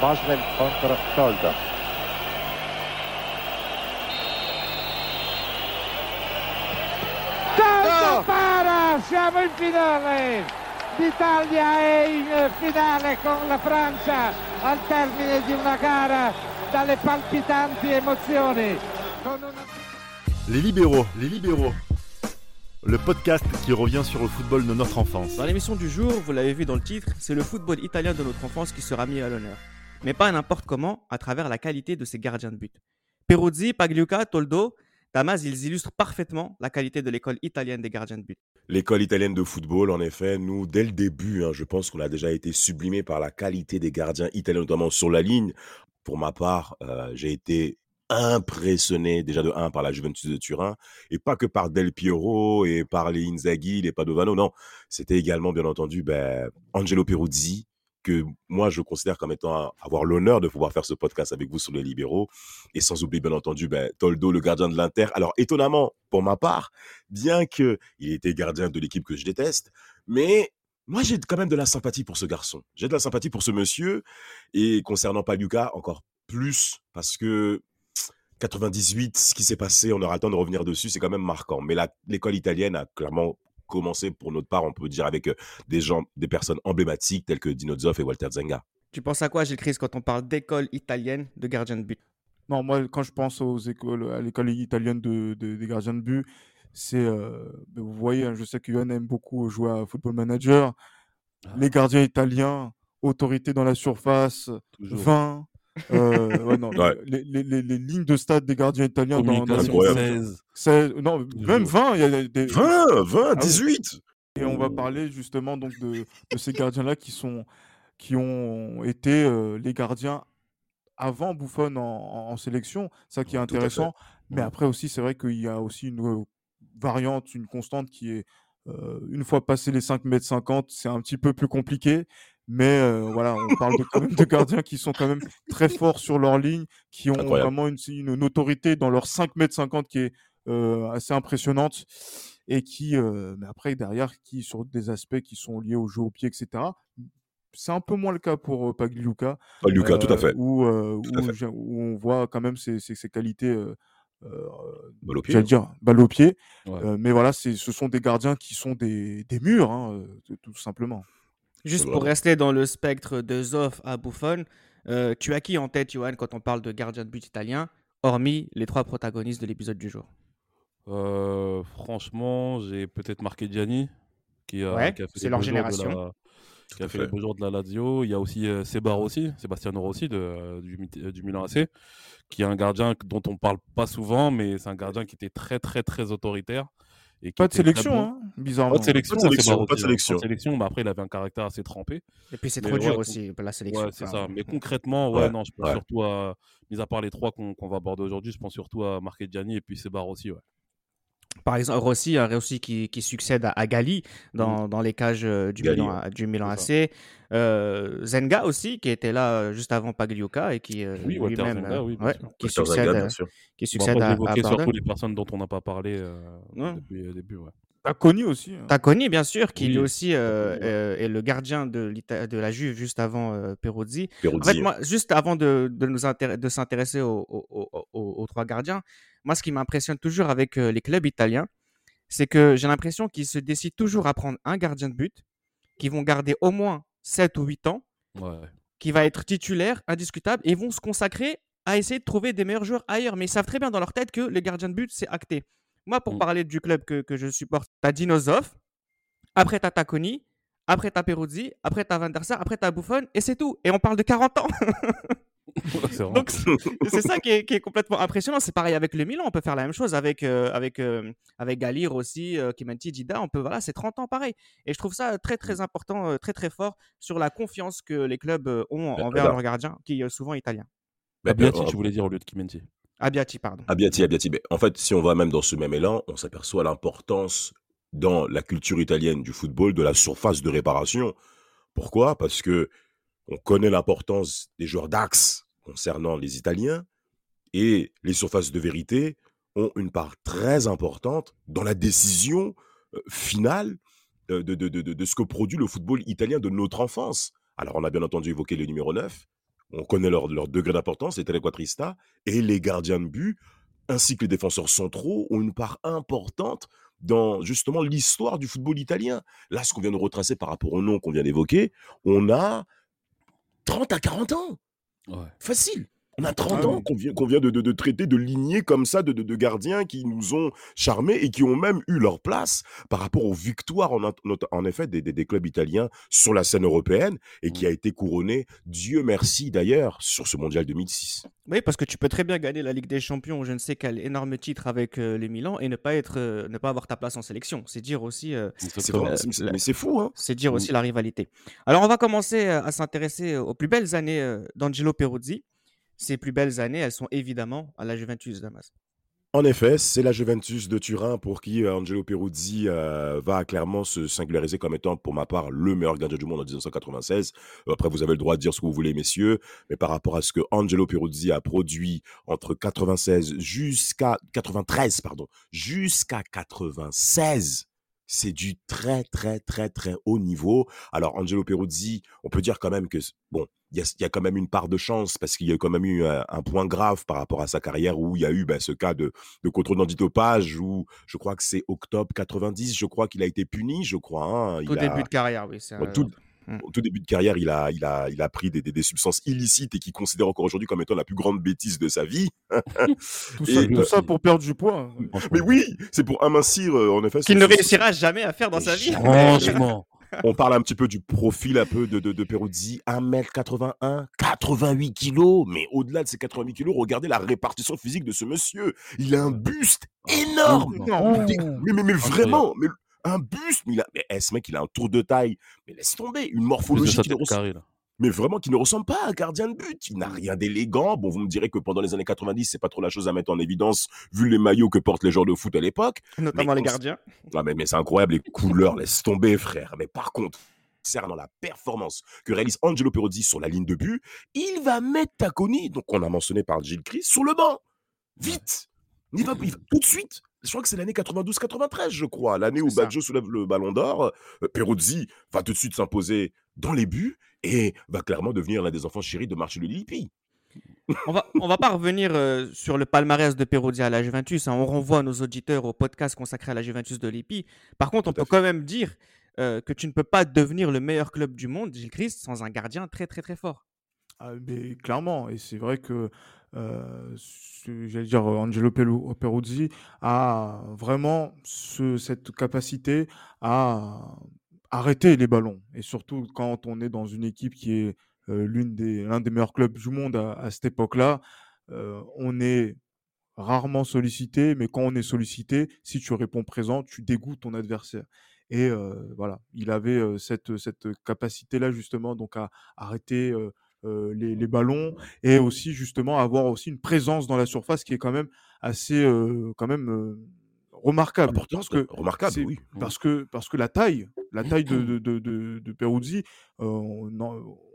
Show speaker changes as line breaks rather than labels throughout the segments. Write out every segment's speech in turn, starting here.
Boswell contro Toldo.
Toldo para! Siamo in finale! L'Italia è in finale con la Francia al termine di una gara dalle palpitanti emozioni. Con una...
Les libéraux, les libéraux. Le podcast qui revient sur le football de notre enfance.
Dans l'émission du jour, vous l'avez vu dans le titre, c'est le football italien de notre enfance qui sera mis à l'honneur. Mais pas n'importe comment, à travers la qualité de ses gardiens de but. Peruzzi, Pagliuca, Toldo, Damas, ils illustrent parfaitement la qualité de l'école italienne des gardiens de but.
L'école italienne de football, en effet, nous, dès le début, hein, je pense qu'on a déjà été sublimé par la qualité des gardiens italiens, notamment sur la ligne. Pour ma part, euh, j'ai été impressionné déjà de 1 par la Juventus de Turin et pas que par Del Piero et par les Inzaghi, les Padovano, non, c'était également bien entendu ben, Angelo Peruzzi que moi je considère comme étant avoir l'honneur de pouvoir faire ce podcast avec vous sur les libéraux et sans oublier bien entendu ben, Toldo le gardien de l'Inter. Alors étonnamment pour ma part, bien que il était gardien de l'équipe que je déteste, mais moi, j'ai quand même de la sympathie pour ce garçon. J'ai de la sympathie pour ce monsieur. Et concernant Paluca, encore plus, parce que 98, ce qui s'est passé, on aura le temps de revenir dessus, c'est quand même marquant. Mais l'école italienne a clairement commencé pour notre part, on peut dire, avec euh, des gens, des personnes emblématiques telles que Dino Zoff et Walter Zenga.
Tu penses à quoi, Gilles Chris, quand on parle d'école italienne de gardien de but?
Non, moi, quand je pense aux écoles, à l'école italienne de, des gardiens de but, c'est, euh, ben, vous voyez, hein, je sais que Yohan aime beaucoup jouer à Football Manager. Ah. Les gardiens italiens, autorité dans la surface, 20, euh, non, Les, les, les, lignes de stade des gardiens italiens dans, dans 16. 16. Non, même 20. Il y a des...
20, 20, 18.
Et on va parler justement donc de, de ces gardiens-là qui, sont, qui ont été euh, les gardiens avant Buffon en, en, sélection. Ça qui est intéressant. Mais après aussi, c'est vrai qu'il y a aussi une euh, variante, une constante qui est euh, une fois passé les 5 mètres 50, c'est un petit peu plus compliqué. Mais euh, voilà, on parle de, quand même de gardiens qui sont quand même très forts sur leur ligne, qui ont vraiment une, une, autorité dans leurs 5 mètres 50 qui est euh, assez impressionnante et qui, euh, mais après derrière, qui sur des aspects qui sont liés au jeu au pied, etc. C'est un peu moins le cas pour Pagliuca.
Pagliuca, tout à fait.
Où, où, on voit quand même ses, ses, ses qualités. Euh, j'allais dire balle au pied. mais voilà, ce sont des gardiens qui sont des, des murs, hein, tout simplement.
Juste pour rester dans le spectre de Zoff à Buffon, euh, tu as qui en tête, Johan, quand on parle de gardien de but italien, hormis les trois protagonistes de l'épisode du jour?
Euh, Franchement, j'ai peut-être marqué Gianni, qui a,
ouais, c'est leur génération.
qui a fait, les beaux jours de la Lazio. Il y a aussi euh, Sebar Rossi, Sébastien Rossi de, du, du, Milan AC, qui est un gardien dont on ne parle pas souvent, mais c'est un gardien qui était très, très, très autoritaire
pas de sélection, hein, bizarrement.
Pas de sélection,
pas de sélection. Pas de sélection.
sélection. mais après, il avait un caractère assez trempé.
Et puis, c'est trop dur aussi, la sélection.
Ouais, c'est ça. Mais concrètement, ouais, non, je pense surtout à, mis à part les trois qu'on va aborder aujourd'hui, je pense surtout à Gianni et puis Sebar aussi, ouais.
Par exemple, Rossi, un Rossi qui, qui succède à, Gali dans, dans, les cages euh, du, Milan, du Milan AC. Euh, Zenga aussi, qui était là euh, juste avant Pagliuca et qui
oui, lui-même
oui, qui succède, qui succède bon,
à, à surtout les personnes dont on n'a pas parlé depuis le début.
T'as connu aussi. Hein.
T'as connu, bien sûr, qui lui aussi est le gardien de, de la Juve juste avant Peruzzi. En fait, moi, juste avant de, de nous de s'intéresser aux, aux, aux, trois gardiens, moi, ce qui m'impressionne toujours avec les clubs italiens, c'est que j'ai l'impression qu'ils se décident toujours à prendre un gardien de but, qui vont garder au moins 7 ou 8 ans, qui va être titulaire, indiscutable, et vont se consacrer à essayer de trouver des meilleurs joueurs ailleurs. Mais ils savent très bien dans leur tête que les gardiens de but, c'est acté. Moi, pour mmh. parler du club que, que je supporte, t'as Dinosov, après t'as Taconi, après t'as Peruzzi, après t'as Van der Sar, après t'as Buffon, et c'est tout. Et on parle de 40 ans Donc c'est ça qui est, qui est, complètement impressionnant. C'est pareil avec le Milan, on peut faire la même chose avec euh, avec euh, avec Galir aussi, euh, Kimenti, Dida. On peut voilà, c'est 30 ans pareil. Et je trouve ça très très important, très très fort sur la confiance que les clubs ont bah, envers leurs gardiens, qui est souvent italien.
Bah, Abbiati, je voulais dire au lieu de Kimenti.
Abbiati, pardon.
Abbiati, Abbiati. en fait, si on va même dans ce même élan, on s'aperçoit l'importance dans la culture italienne du football de la surface de réparation. Pourquoi? Parce que on connaît l'importance des joueurs d'axe concernant les Italiens et les surfaces de vérité ont une part très importante dans la décision euh, finale euh, de, de, de, de, ce que produit le football italien de notre enfance. Alors, on a bien entendu évoqué le numéro 9, on connaît leur, leur degré d'importance, les téléquatristas, et les gardiens de but, ainsi que les défenseurs centraux, ont une part importante dans justement l'histoire du football italien. Là, ce qu'on vient de retracer par rapport au nom qu'on vient d'évoquer, on a 30 à 40 ans. Facile. On a 30 ah ans qu'on vient, vient de, traiter de lignées comme ça de, de, gardiens qui nous ont charmés et qui ont même eu leur place par rapport aux victoires en, en effet des, des, clubs italiens sur la scène européenne et qui mmh. a été couronné, Dieu merci d'ailleurs, sur ce mondial 2006.
Oui, parce que tu peux très bien gagner la Ligue des Champions, je ne sais quel énorme titre avec euh, les Milan et ne pas être, euh, ne pas avoir ta place en sélection. C'est dire aussi. Euh,
mais c'est fou, hein
C'est dire aussi la rivalité. Alors on va commencer à s'intéresser aux plus belles années d'Angelo Peruzzi. Ses plus belles années, elles sont évidemment à la Juventus Damas.
En effet, c'est la Juventus de Turin pour qui euh, Angelo Peruzzi euh, va clairement se singulariser comme étant, pour ma part, le meilleur gardien du monde en 1996. Après, vous avez le droit de dire ce que vous voulez, messieurs, mais par rapport à ce que Angelo Peruzzi a produit entre 96 jusqu'à 93, pardon, jusqu'à 96, c'est du très, très, très, très haut niveau. Alors, Angelo Peruzzi, on peut dire quand même que, bon, il y a, quand même une part de chance parce qu'il y a quand même eu un, point grave par rapport à sa carrière où il y a eu ben, ce cas de, de contrôle d'antidopage où je crois que c'est octobre 90, je crois qu'il a été puni, je crois. Hein.
Au début de carrière, oui.
tout, mmh. au tout début de carrière, il a, il a, il a pris des, des, substances illicites et qu'il considère encore aujourd'hui comme étant la plus grande bêtise de sa vie.
tout, ça, tout, ça, pour perdre du poids.
Mais oui, c'est pour amincir, en effet.
Qu'il ne réussira jamais à faire dans sa vie.
Franchement.
On parle un petit peu du profil un peu de, de, de Peruzzi. 1m81, 88 kilos. Mais au-delà de ces 88 kilos, regardez la répartition physique de ce monsieur. Il a un buste énorme. Mais, mais, mais, vraiment, mais un buste. Mais, il a, mais eh, ce mec, il a un tour de taille. Mais laisse tomber. Une morphologie qui mais vraiment qui ne ressemble pas à un gardien de but. Il n'a rien d'élégant. Bon, vous me direz que pendant les années 90, c'est pas trop la chose à mettre en évidence vu les maillots que portent les joueurs de foot à l'époque.
Notamment les gardiens.
Ah, mais, mais c'est incroyable, les couleurs, laisse tomber, frère. Mais par contre, concernant la performance que réalise Angelo Perozzi sur la ligne de but, il va mettre Taconi, donc on a mentionné par Gilles Chris, sur le banc. Vite il va, tout de suite. Je crois que c'est l'année 92-93, je crois. L'année où Baggio soulève le ballon d'or. Euh, Peruzzi va tout de suite s'imposer dans les buts et va clairement devenir l'un des enfants chéris de Marcello Lippi.
on va, on va pas revenir euh, sur le palmarès de Peruzzi à la Juventus. Hein. On renvoie nos auditeurs au podcast consacré à la Juventus de Lippi. Par contre, on peut quand même dire euh, que tu ne peux pas devenir le meilleur club du monde, Gilles Christ, sans un gardien très très très fort.
Ah, mais clairement, et c'est vrai que euh, j'allais dire Angelo Peruzzi a vraiment ce, cette capacité à arrêter les ballons. Et surtout quand on est dans une équipe qui est euh, des, l'un des meilleurs clubs du monde à, cette époque-là, euh, on est rarement sollicité, mais quand on est sollicité, si tu réponds présent, tu dégoûtes ton adversaire. Et euh, voilà, il avait cette, cette capacité-là justement donc à arrêter les, les, ballons et aussi justement avoir aussi une présence dans la surface qui est quand même assez quand même remarquable.
Parce que, remarquable, oui.
Parce que, parce que la taille, la taille de, de, de, de, Peruzzi, euh,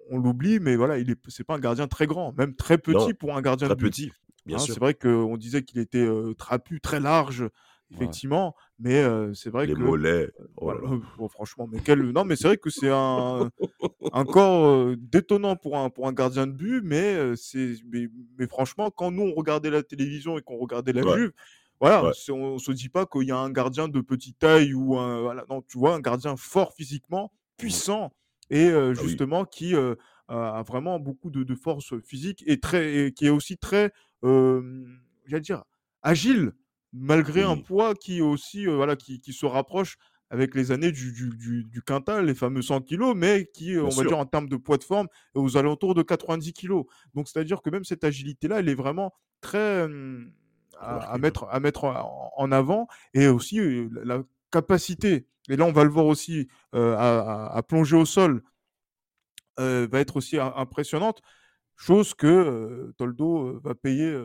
on, l'oublie, mais voilà, il est, c'est pas un gardien très grand, même très petit pour un gardien
très
de
petit. Bien hein, sûr.
C'est vrai qu'on disait qu'il était euh, trapu, très large, effectivement, mais euh, c'est vrai
Les
que.
mollets.
Oh franchement, mais quel... non, mais c'est vrai que c'est un, encore détonnant pour un, pour un gardien de but, mais, c'est, mais, franchement, quand nous on regardait la télévision et qu'on regardait la Juve, voilà, on, ne se dit pas qu'il y a un gardien de petite taille ou un, voilà, non, tu vois, un gardien fort physiquement, mmh. puissant et ah justement qui a vraiment beaucoup de, force physique et très, qui est aussi très, j'allais dire, agile malgré un poids qui aussi, voilà, qui, se rapproche avec les années du, du, quintal, les fameux 100 kilos, mais qui, on va dire, en termes de poids de forme, est aux alentours de 90 kilos. Donc, c'est-à-dire que même cette agilité-là, elle est vraiment très, à, mettre, à mettre en, avant. Et aussi la capacité, et là on va le voir aussi, à, plonger au sol, va être aussi impressionnante, chose que Toldo va payer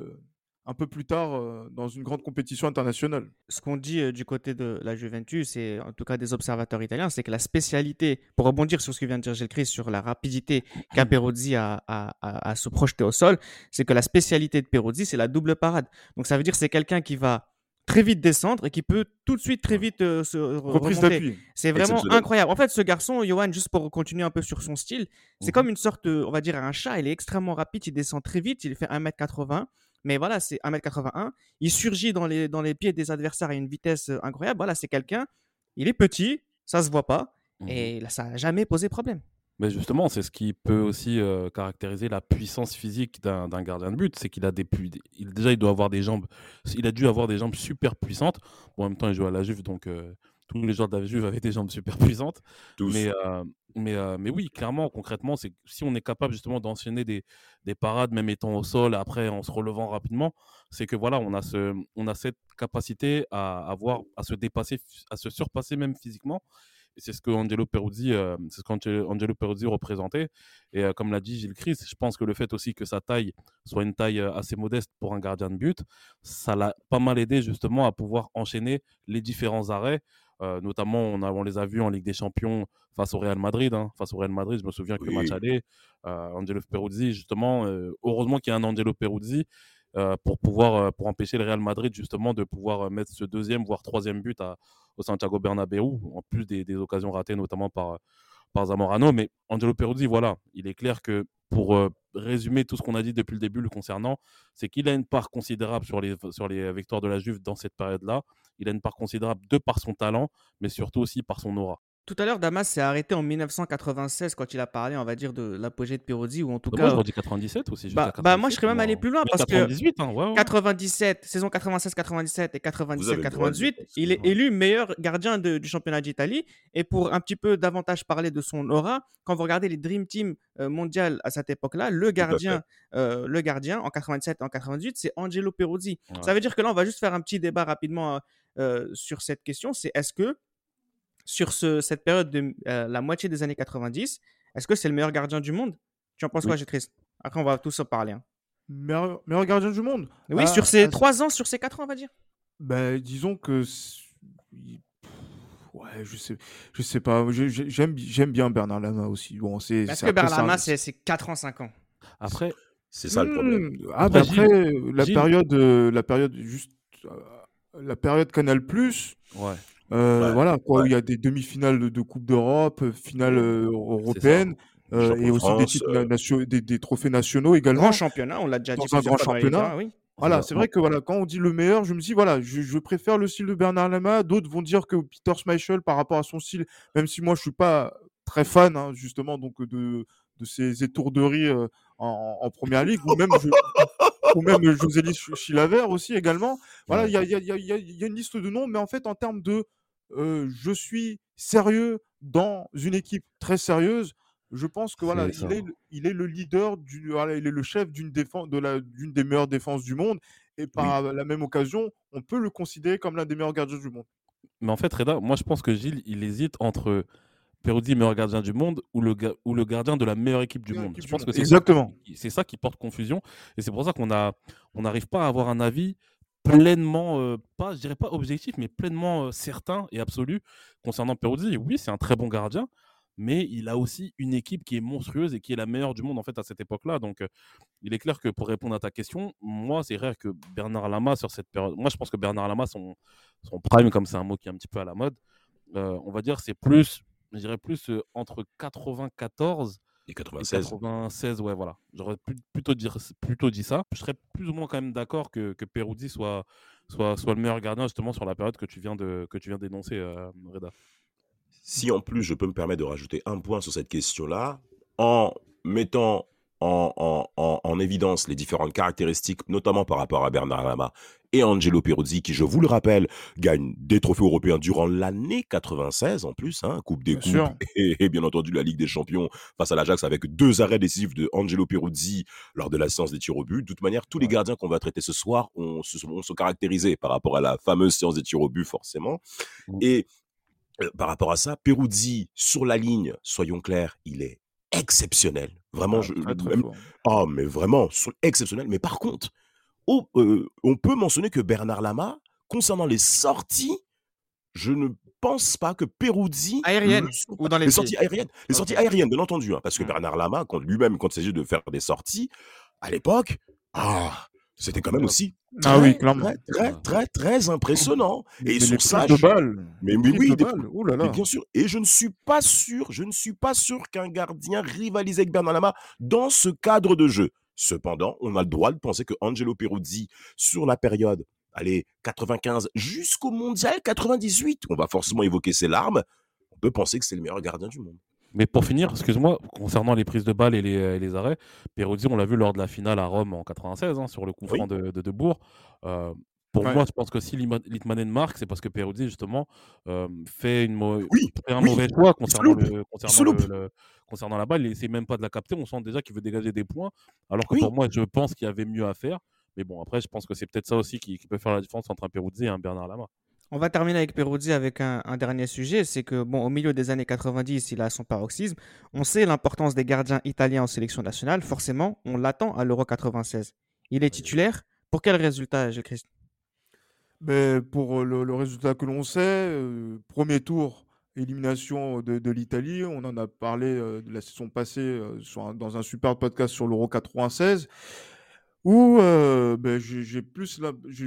un peu plus tard euh, dans une grande compétition internationale.
Ce qu'on dit euh, du côté de la Juventus et en tout cas des observateurs italiens, c'est que la spécialité, pour rebondir sur ce que vient de dire Gilles Christ sur la rapidité qu'a Peruzzi à, à, se projeter au sol, c'est que la spécialité de Peruzzi, c'est la double parade. Donc ça veut dire que c'est quelqu'un qui va très vite descendre et qui peut tout de suite très vite se Reprise remonter. C'est vraiment incroyable. En fait, ce garçon, Johan, juste pour continuer un peu sur son style, c'est mmh comme une sorte, on va dire, un chat. Il est extrêmement rapide, il descend très vite, il fait 1m80. Mais voilà, c'est 1m81. Il surgit dans les, dans les pieds des adversaires à une vitesse incroyable. Voilà, c'est quelqu'un, il est petit, ça se voit pas. Mmh et là, ça n'a jamais posé problème.
Mais justement, c'est ce qui peut aussi caractériser la puissance physique d'un gardien de but, c'est qu'il a des il, déjà il doit avoir des jambes, il a dû avoir des jambes super puissantes. Bon, en même temps, il joue à la Juve, donc tous les joueurs de la Juve avaient des jambes super puissantes. Mais mais mais oui, clairement, concrètement, c'est si on est capable justement d'enchaîner des, des parades, même étant au sol, après en se relevant rapidement, c'est que voilà, on a ce on a cette capacité à avoir à se dépasser, à se surpasser même physiquement c'est ce que Angelo Peruzzi, euh, c'est ce qu'Angelo Peruzzi représentait. Et euh, comme l'a dit Gilles Chris, je pense que le fait aussi que sa taille soit une taille euh, assez modeste pour un gardien de but, ça l'a pas mal aidé justement à pouvoir enchaîner les différents arrêts. Notamment, on, a, on, les a vus en Ligue des Champions face au Real Madrid. Hein. Face au Real Madrid, je me souviens que le match allait. Angelo Peruzzi, justement, heureusement qu'il y a un Angelo Peruzzi pour pouvoir pour empêcher le Real Madrid justement de pouvoir mettre ce deuxième voire troisième but à, au Santiago Bernabéu, en plus des, occasions ratées notamment par, par Zamorano. Mais Angelo Peruzzi, voilà, il est clair que pour euh, résumer tout ce qu'on a dit depuis le début le concernant, c'est qu'il a une part considérable sur les, sur les victoires de la Juve dans cette période-là. Il a une part considérable de par son talent, mais surtout aussi par son aura.
Tout à l'heure, Damas s'est arrêté en 1996 quand il a parlé, on va dire, de l'apogée de Peruzzi, ou en tout
bah,
cas.
Moi, je dis 97 aussi.
Bah, bah, moi, je serais même allé plus loin parce que 97, hein, saison 96-97 et 97-98, il est élu meilleur gardien du championnat d'Italie. Et pour un petit peu davantage parler de son aura, quand vous regardez les Dream Team euh, mondial à cette époque-là, le gardien, euh, le gardien en 97 et en 98, c'est Angelo Peruzzi. Ça veut dire que là, on va juste faire un petit débat rapidement euh, sur cette question. C'est est-ce que sur ce, cette période de euh, la moitié des années 90, est-ce que c'est le meilleur gardien du monde? Tu en penses quoi, Gétris? Après, on va tous en parler. Hein.
Meilleur, gardien du monde?
Oui, sur ces trois ans, sur ces quatre ans, on va dire.
Ben, disons que. Ouais, je sais, je sais pas. J'aime, j'aime bien Bernard Lama aussi. Bon, c'est.
Parce que Bernard Lama, c'est 4 ans, 5 ans.
Après,
c'est ça le problème.
Hmm, ah, ben après, la période, euh, la période juste, euh, la période Canal Plus.
Ouais.
Euh, voilà, quoi, il y a des demi-finales de, Coupe d'Europe, euh, finale euh, européenne. et aussi des, titres des, trophées nationaux également.
Grand championnat, on l'a déjà dit.
Dans un grand championnat. oui. Voilà, c'est vrai que voilà, quand on dit le meilleur, je me dis voilà, je, préfère le style de Bernard Lama. D'autres vont dire que Peter Schmeichel, par rapport à son style, même si moi je suis pas très fan hein, justement donc de, de ces étourderies en, en, première ligue, ou même, ou même José Chilavert aussi également. Voilà, il y a, y, a, y a, une liste de noms, mais en fait en termes de je suis sérieux dans une équipe très sérieuse. Je pense que voilà, il est, il est, le leader, du, voilà, il est le chef d'une défense, de la, d'une des meilleures défenses du monde, et par la même occasion, on peut le considérer comme l'un des meilleurs gardiens du monde.
Mais en fait, Reda, moi je pense que Gilles, il hésite entre Peruzzi, meilleur gardien du monde, ou le, ou le gardien de la meilleure équipe du monde. je pense que c'est
Exactement.
c'est ça qui porte confusion, et c'est pour ça qu'on a, on n'arrive pas à avoir un avis pleinement, pas, je dirais pas objectif, mais pleinement certain et absolu concernant Peruzzi. Oui, c'est un très bon gardien, mais il a aussi une équipe qui est monstrueuse et qui est la meilleure du monde en fait à cette époque-là. Donc, il est clair que pour répondre à ta question, moi, c'est vrai que Bernard Lama sur cette période, moi, je pense que Bernard Lama, son, son prime, comme c'est un mot qui est un petit peu à la mode, on va dire, c'est plus, je dirais plus entre 94
96.
96, ouais, voilà. J'aurais plutôt, dire, plutôt dit ça. Je serais plus ou moins quand même d'accord que, que Peruzzi soit, soit, soit le meilleur gardien justement sur la période que tu viens de que tu viens d'énoncer, euh, Reda.
Si en plus je peux me permettre de rajouter un point sur cette question-là, en mettant en, en, évidence les différentes caractéristiques, notamment par rapport à Bernard Lama et Angelo Peruzzi, qui, je vous le rappelle, gagne des trophées européens durant l'année 96 en plus, hein, Coupe des Coupes et, bien entendu la Ligue des Champions face à l'Ajax avec deux arrêts décisifs de Angelo Peruzzi lors de la séance des tirs au but. De toute manière, tous les gardiens qu'on va traiter ce soir ont, se, sont caractérisés par rapport à la fameuse séance des tirs au but, forcément. Mmh. Et euh, par rapport à ça, Peruzzi sur la ligne, soyons clairs, il est exceptionnel. Vraiment, ah, je, oh, mais vraiment, exceptionnel. Mais par contre, oh, euh, on peut mentionner que Bernard Lama, concernant les sorties, je ne pense pas que Peruzzi
aérienne ou dans les,
sorties aériennes, les sorties aériennes, bien entendu, hein, parce que Bernard Lama, quand lui-même, quand il s'agit de faire des sorties, à l'époque, ah, c'était quand même aussi
ah oui, clairement.
Très, très, très, impressionnant. Et ils sont sages.
De balles.
Mais, oui, là bien sûr. Et je ne suis pas sûr, je ne suis pas sûr qu'un gardien rivalise avec Bernard Lama dans ce cadre de jeu. Cependant, on a le droit de penser que Angelo Peruzzi, sur la période, allez, 95 jusqu'au mondial 98, on va forcément évoquer ses larmes, on peut penser que c'est le meilleur gardien du monde.
Mais pour finir, excuse-moi, concernant les prises de balles et les, arrêts, Peruzzi, on l'a vu lors de la finale à Rome en 96, hein, sur le coup franc de, de, Debourg. Euh, pour moi, je pense que si Litmanen marque, c'est parce que Peruzzi, justement, euh, fait, une un mauvais choix concernant, le, concernant, la balle. Il n'essaie même pas de la capter. On sent déjà qu'il veut dégager des points. Alors que pour moi, je pense qu'il y avait mieux à faire. Mais bon, après, je pense que c'est peut-être ça aussi qui, peut faire la différence entre un Peruzzi et un Bernard Lama.
On va terminer avec Peruzzi avec un, dernier sujet, c'est que bon, au milieu des années 90, il a son paroxysme. On sait l'importance des gardiens italiens en sélection nationale. Forcément, on l'attend à l'Euro 96. Il est titulaire. Pour quel résultat, Gilles Christ
ben, Pour le, résultat que l'on sait, euh, premier tour, élimination de, l'Italie. On en a parlé euh, la saison passée euh, dans un super podcast sur l'Euro 96, où ben, j'ai plus,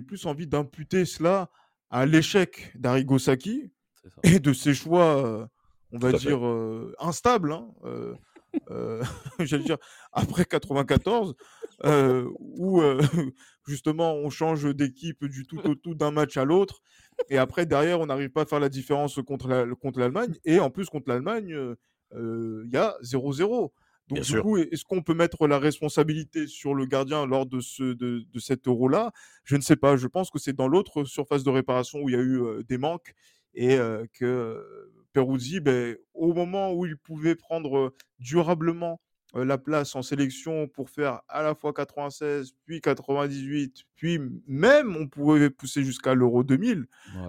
plus envie d'imputer cela à l'échec d'Arrigo Sacchi et de ses choix, on va dire, instables. Hein, j'allais dire, après 94, où justement on change d'équipe du tout au tout d'un match à l'autre, et après derrière on n'arrive pas à faire la différence contre l'Allemagne, contre et en plus contre l'Allemagne, il y a 0-0. Donc, du coup, est-ce qu'on peut mettre la responsabilité sur le gardien lors de, ce, de, de cet euro-là? Je ne sais pas. Je pense que c'est dans l'autre surface de réparation où il y a eu des manques et que Peruzzi, ben, au moment où il pouvait prendre durablement la place en sélection pour faire à la fois 96, puis 98, puis même on pouvait pousser jusqu'à l'Euro 2000,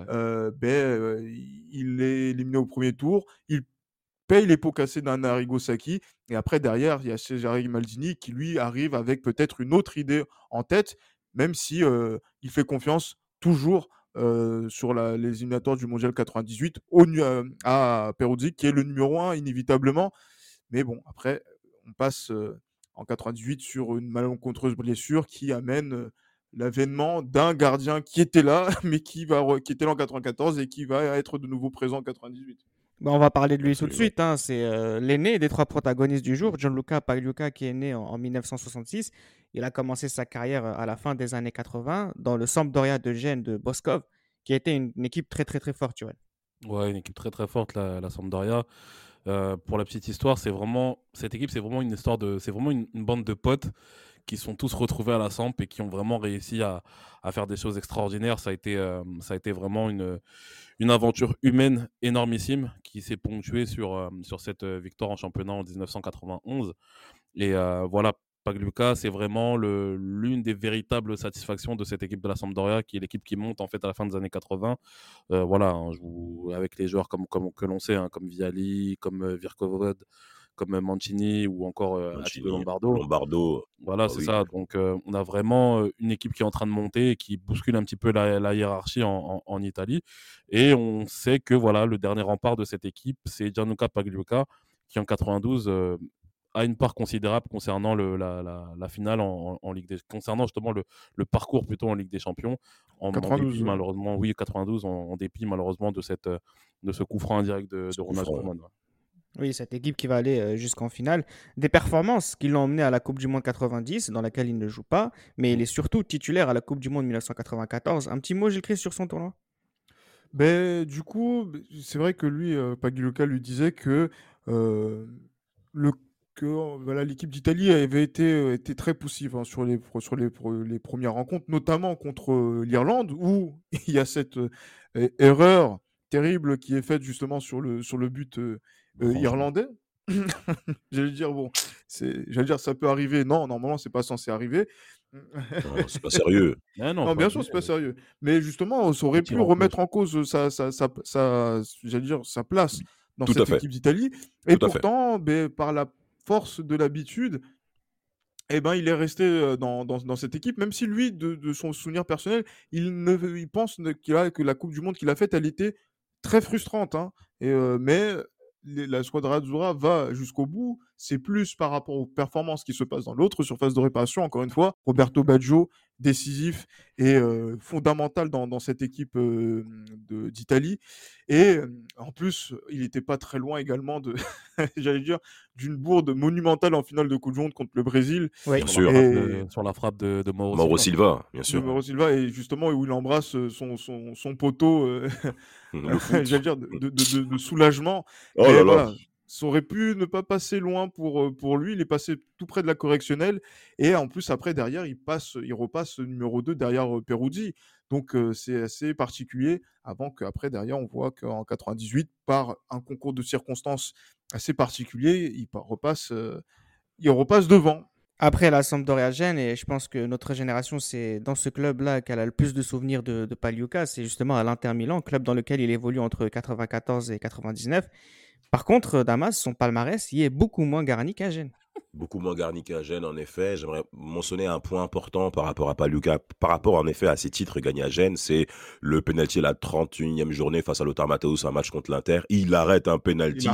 ben, il est éliminé au premier tour. Il paye les pots cassés d'un Arrigo. Et après, derrière, il y a Cesare Maldini qui, lui, arrive avec peut-être une autre idée en tête, même si il fait confiance toujours sur la, les éliminatoires du Mondial 98 au, à Peruzzi, qui est le numéro 1, inévitablement. Mais bon, après, on passe en 98 sur une malencontreuse blessure qui amène l'avènement d'un gardien qui était là, mais qui, va, qui était là en 94 et qui va être de nouveau présent en 98.
Bah, on va parler de lui tout de suite. Hein. C'est euh, l'aîné des trois protagonistes du jour, Gianluca Pagliuca, qui est né en, 1966. Il a commencé sa carrière euh, à la fin des années 80 dans le Sampdoria de Gênes de Boskov, qui était une, une, équipe très très très forte, tu vois.
Ouais, une équipe très très forte, la, la Sampdoria. Euh, pour la petite histoire, c'est vraiment cette équipe, c'est vraiment une histoire de, c'est vraiment une, bande de potes qui sont tous retrouvés à la Samp et qui ont vraiment réussi à, à faire des choses extraordinaires. Ça a été, ça a été vraiment une une aventure humaine énormissime qui s'est ponctuée sur, euh, sur cette euh, victoire en championnat en 1991. Et euh, voilà, Pagliuca, c'est vraiment l'une des véritables satisfactions de cette équipe de la Sampdoria, qui est l'équipe qui monte en fait à la fin des années 80. voilà, hein, avec les joueurs comme, comme que l'on sait, hein, comme Viali, comme Virkovod, comme Mancini ou encore euh, Lombardo.
Lombardo.
Voilà, ah c'est ça. Donc, euh, on a vraiment euh, une équipe qui est en train de monter et qui bouscule un petit peu la, hiérarchie en, Italie. Et on sait que voilà, le dernier rempart de cette équipe, c'est Gianluca Pagliuca, qui en 92 a une part considérable concernant le, la, finale en, Ligue des concernant justement le, parcours plutôt en Ligue des Champions. En, 92, malheureusement, oui, 92, en, dépit malheureusement de cette de ce coup franc indirect de, de Ronald Koeman.
Oui, cette équipe qui va aller euh, jusqu'en finale. Des performances qui l'ont emmené à la Coupe du Monde 90, dans laquelle il ne joue pas, mais il est surtout titulaire à la Coupe du Monde 1994. Un petit mot, Gilles sur son tournoi?
Ben, Du coup, c'est vrai que lui, euh, lui disait que, euh, le, voilà, l'équipe d'Italie avait été, été très poussive hein, sur, les, sur les, les, premières rencontres, notamment contre l'Irlande, où il y a cette erreur terrible qui est faite justement sur le, sur le but irlandais? j'allais dire, bon, j'allais dire, ça peut arriver. Non, normalement, c'est pas censé arriver.
c'est pas sérieux.
non, bien sûr, c'est pas sérieux. Mais justement, ça aurait pu remettre en cause sa, sa, sa, j'allais dire, sa place dans cette équipe d'Italie. Et pourtant, ben, par la force de l'habitude, eh ben, il est resté dans, dans, dans, cette équipe, même si lui, de, de son souvenir personnel, il, ne, il pense a, que la Coupe du Monde qu'il a faite, elle était très frustrante. Hein. Et, mais la squadra Azzurra va jusqu'au bout. C'est plus par rapport aux performances qui se passent dans l'autre surface de réparation. Encore une fois, Roberto Baggio, décisif et fondamental dans, cette équipe d'Italie. Et en plus, il n'était pas très loin également de, j'allais dire, d'une bourde monumentale en finale de Coupe du Monde contre le Brésil.
Bien sûr.
sur la frappe de,
Mauro, Silva. bien sûr.
Mauro Silva, et justement, où il embrasse son, son, poteau, j'allais dire, de, soulagement.
Oh là là
ça aurait pu ne pas passer loin pour, pour lui. Il est passé tout près de la correctionnelle. Et en plus, après, derrière, il, passe, il repasse numéro 2 derrière Peruzzi. Donc, c'est assez particulier. Avant qu'après, derrière, on voit qu'en 98, par un concours de circonstances assez particulier, il repasse, il repasse devant.
Après la Sampdoria et je pense que notre génération, c'est dans ce club-là qu'elle a le plus de souvenirs de, de c'est justement à l'Inter Milan, club dans lequel il évolue entre 94 et 99. Par contre, Damas, son palmarès y est beaucoup moins garni qu'à Gênes.
Beaucoup moins garni qu'à Gênes, en effet. J'aimerais mentionner un point important par rapport à Paluca, par rapport en effet à ses titres gagnés à Gênes, c'est le penalty à la 31e journée face à Lothar Matthäus, un match contre l'Inter. Il arrête un penalty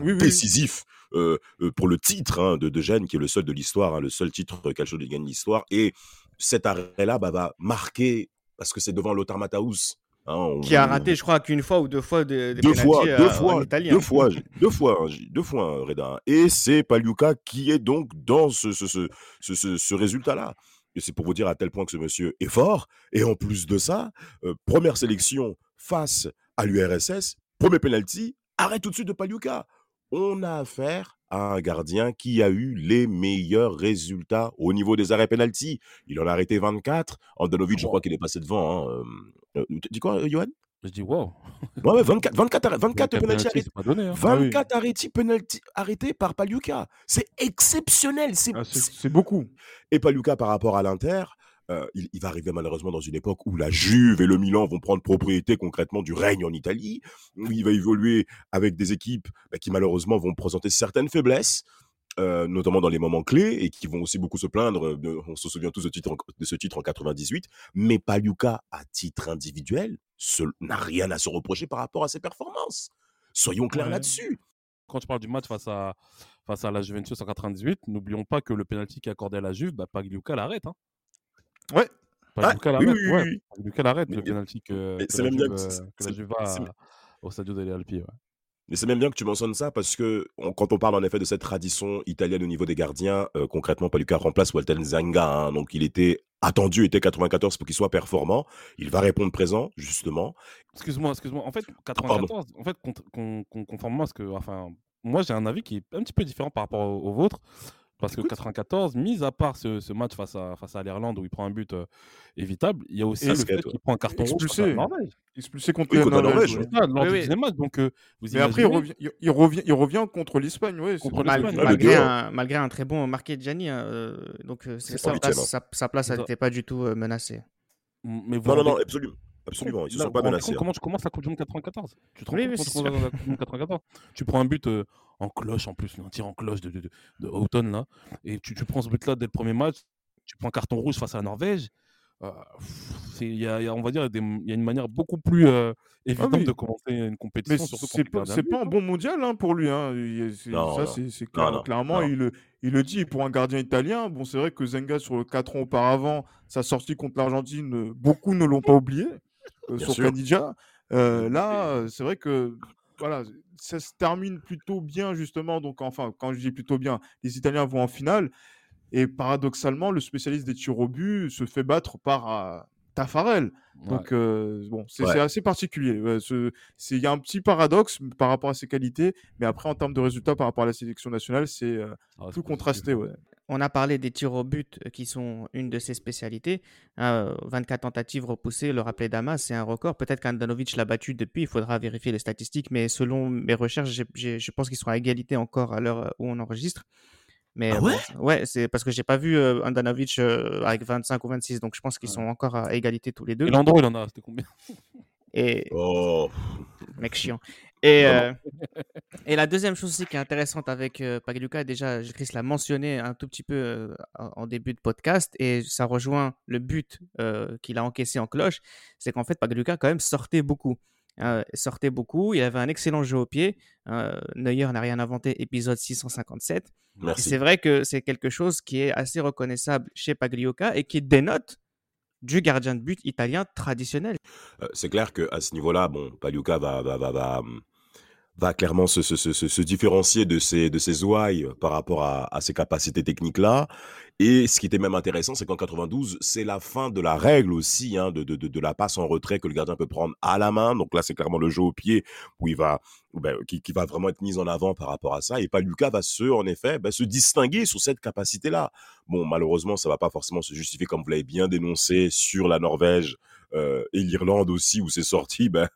décisif euh, euh, pour le titre hein, de, de, Gênes, qui est le seul de l'histoire, hein, le seul titre de gagne l'histoire. Et cet arrêt-là bah, va marquer, parce que c'est devant Lothar Matthäus,
Hein, qui a raté, je crois, qu'une fois ou deux fois des,
deux, fois, deux, fois, deux fois, deux fois, deux fois, Reda. Et c'est Paliuka qui est donc dans ce, ce, ce, ce, ce résultat-là. Et c'est pour vous dire à tel point que ce monsieur est fort. Et en plus de ça, euh, première sélection face à l'URSS, premier penalty, arrêt tout de suite de Paliuka. On a affaire à un gardien qui a eu les meilleurs résultats au niveau des arrêts penalty. Il en a arrêté 24. Andanovic, je crois qu'il est passé devant. Hein. Euh, tu dis quoi, Johan?
Je dis wow.
Ouais, 24, 24, 24 penalty arrêtés. 24 arrêtés, penalty arrêtés par Paliuka. C'est exceptionnel. C'est
ah, beaucoup.
Et Paliuka, par rapport à l'Inter, euh, il, va arriver malheureusement dans une époque où la Juve et le Milan vont prendre propriété concrètement du règne en Italie, où il va évoluer avec des équipes bah, qui malheureusement vont présenter certaines faiblesses. Euh, notamment dans les moments clés et qui vont aussi beaucoup se plaindre. on se souvient tous de, titre de ce titre en 98, mais Paluca à titre individuel n'a rien à se reprocher par rapport à ses performances. Soyons clairs là-dessus.
Quand tu parles du match face à face à la Juventus en 98, n'oublions pas que le penalty qui est accordé à la Juve, bah, Pagliuca l'arrête. Hein.
Ouais.
Pagliuca l'arrête. Oui, oui, oui. l'arrête le penalty que, que, la Juve, que la Juve va au Stadio delle Alpi. Ouais.
Mais c'est même bien que tu mentionnes ça parce que quand on parle en effet de cette tradition italienne au niveau des gardiens, euh, concrètement, Paluca remplace Walter Zanga. Hein, donc il était attendu, était 94 pour qu'il soit performant. Il va répondre présent, justement.
Excuse-moi, excuse-moi. En fait, 94, en fait, conformément à ce que. Enfin, moi, j'ai un avis qui est un petit peu différent par rapport au vôtre. Parce que 94, mis à part ce, match face à, face à l'Irlande où il prend un but euh, évitable, il y a aussi le fait qu'il prend un carton rouge contre la Norvège.
Expulsé contre, la Norvège.
lors du deuxième match. Donc, euh,
vous Mais après, il revient, il, revient, il revient contre l'Ispagne. Ouais,
malgré, un, malgré, un, très bon marqué de Gianni. Hein, euh, donc, sa, place, sa, place n'était pas du tout menacée.
Mais non, non, non, absolument. Absolument, ils se sont pas menacés.
Hein. Comment tu commences la Coupe du Monde 94 Tu te rends compte la Coupe du Monde 94 Tu prends un but euh, en cloche en plus, un tir en cloche de, de, de, de Houghton là, et tu, tu prends ce but-là dès le premier match, tu prends un carton rouge face à la Norvège. Euh, il y, a, on va dire, il y a une manière beaucoup plus euh, ah évidente de commencer une compétition.
C'est pas, pas un bon mondial hein, pour lui. Hein. ça, c'est clairement, il, il, le dit. Pour un gardien italien, bon, c'est vrai que Zenga, sur le 4 ans auparavant, sa sortie contre l'Argentine, beaucoup ne l'ont pas oublié. Euh, sur Canidja. Euh, là, euh, c'est vrai que voilà, ça se termine plutôt bien justement. Donc enfin, quand je dis plutôt bien, les Italiens vont en finale. Et paradoxalement, le spécialiste des tirs au but se fait battre par Tafarel. Donc, bon, c'est assez particulier. Il y a un petit paradoxe par rapport à ses qualités, mais après, en termes de résultats par rapport à la sélection nationale, c'est ah, tout contrasté. Ouais.
On a parlé des tirs au but qui sont une de ses spécialités. 24 tentatives repoussées, le rappelait Damas, c'est un record. Peut-être qu'Andanovic l'a battu depuis, il faudra vérifier les statistiques, mais selon mes recherches, je pense qu'ils sont à égalité encore à l'heure où on enregistre. Mais
ah ouais,
ouais c'est parce que j'ai pas vu Andanovic avec 25 ou 26, donc je pense qu'ils sont encore à égalité tous les deux.
Et Landreau, il en a, c'était combien?
Et.
Oh.
Mec chiant. Et, et la deuxième chose aussi qui est intéressante avec euh, Pagliuca, déjà, Chris l'a mentionné un tout petit peu en début de podcast, et ça rejoint le but qu'il a encaissé en cloche, c'est qu'en fait, Pagliuca quand même sortait beaucoup. sortait beaucoup. Il avait un excellent jeu au pied. Neuer n'a rien inventé, épisode 657. Et c'est vrai que c'est quelque chose qui est assez reconnaissable chez Pagliuca et qui dénote du gardien de but italien traditionnel.
c'est clair qu'à ce niveau-là, bon, Pagliuca va, va, va, va hum, va clairement se, se, se, se, différencier de ses, de ses ouailles par rapport à, à ses capacités techniques-là. Et ce qui était même intéressant, c'est qu'en 92, c'est la fin de la règle aussi, hein, de, de, de, la passe en retrait que le gardien peut prendre à la main. Donc là, c'est clairement le jeu au pied où il va, ben, qui, qui, va vraiment être mis en avant par rapport à ça. Et pas Lucas va se, en effet, ben, se distinguer sur cette capacité-là. Bon, malheureusement, ça va pas forcément se justifier comme vous l'avez bien dénoncé sur la Norvège euh, et l'Irlande aussi où c'est sorti. Ben,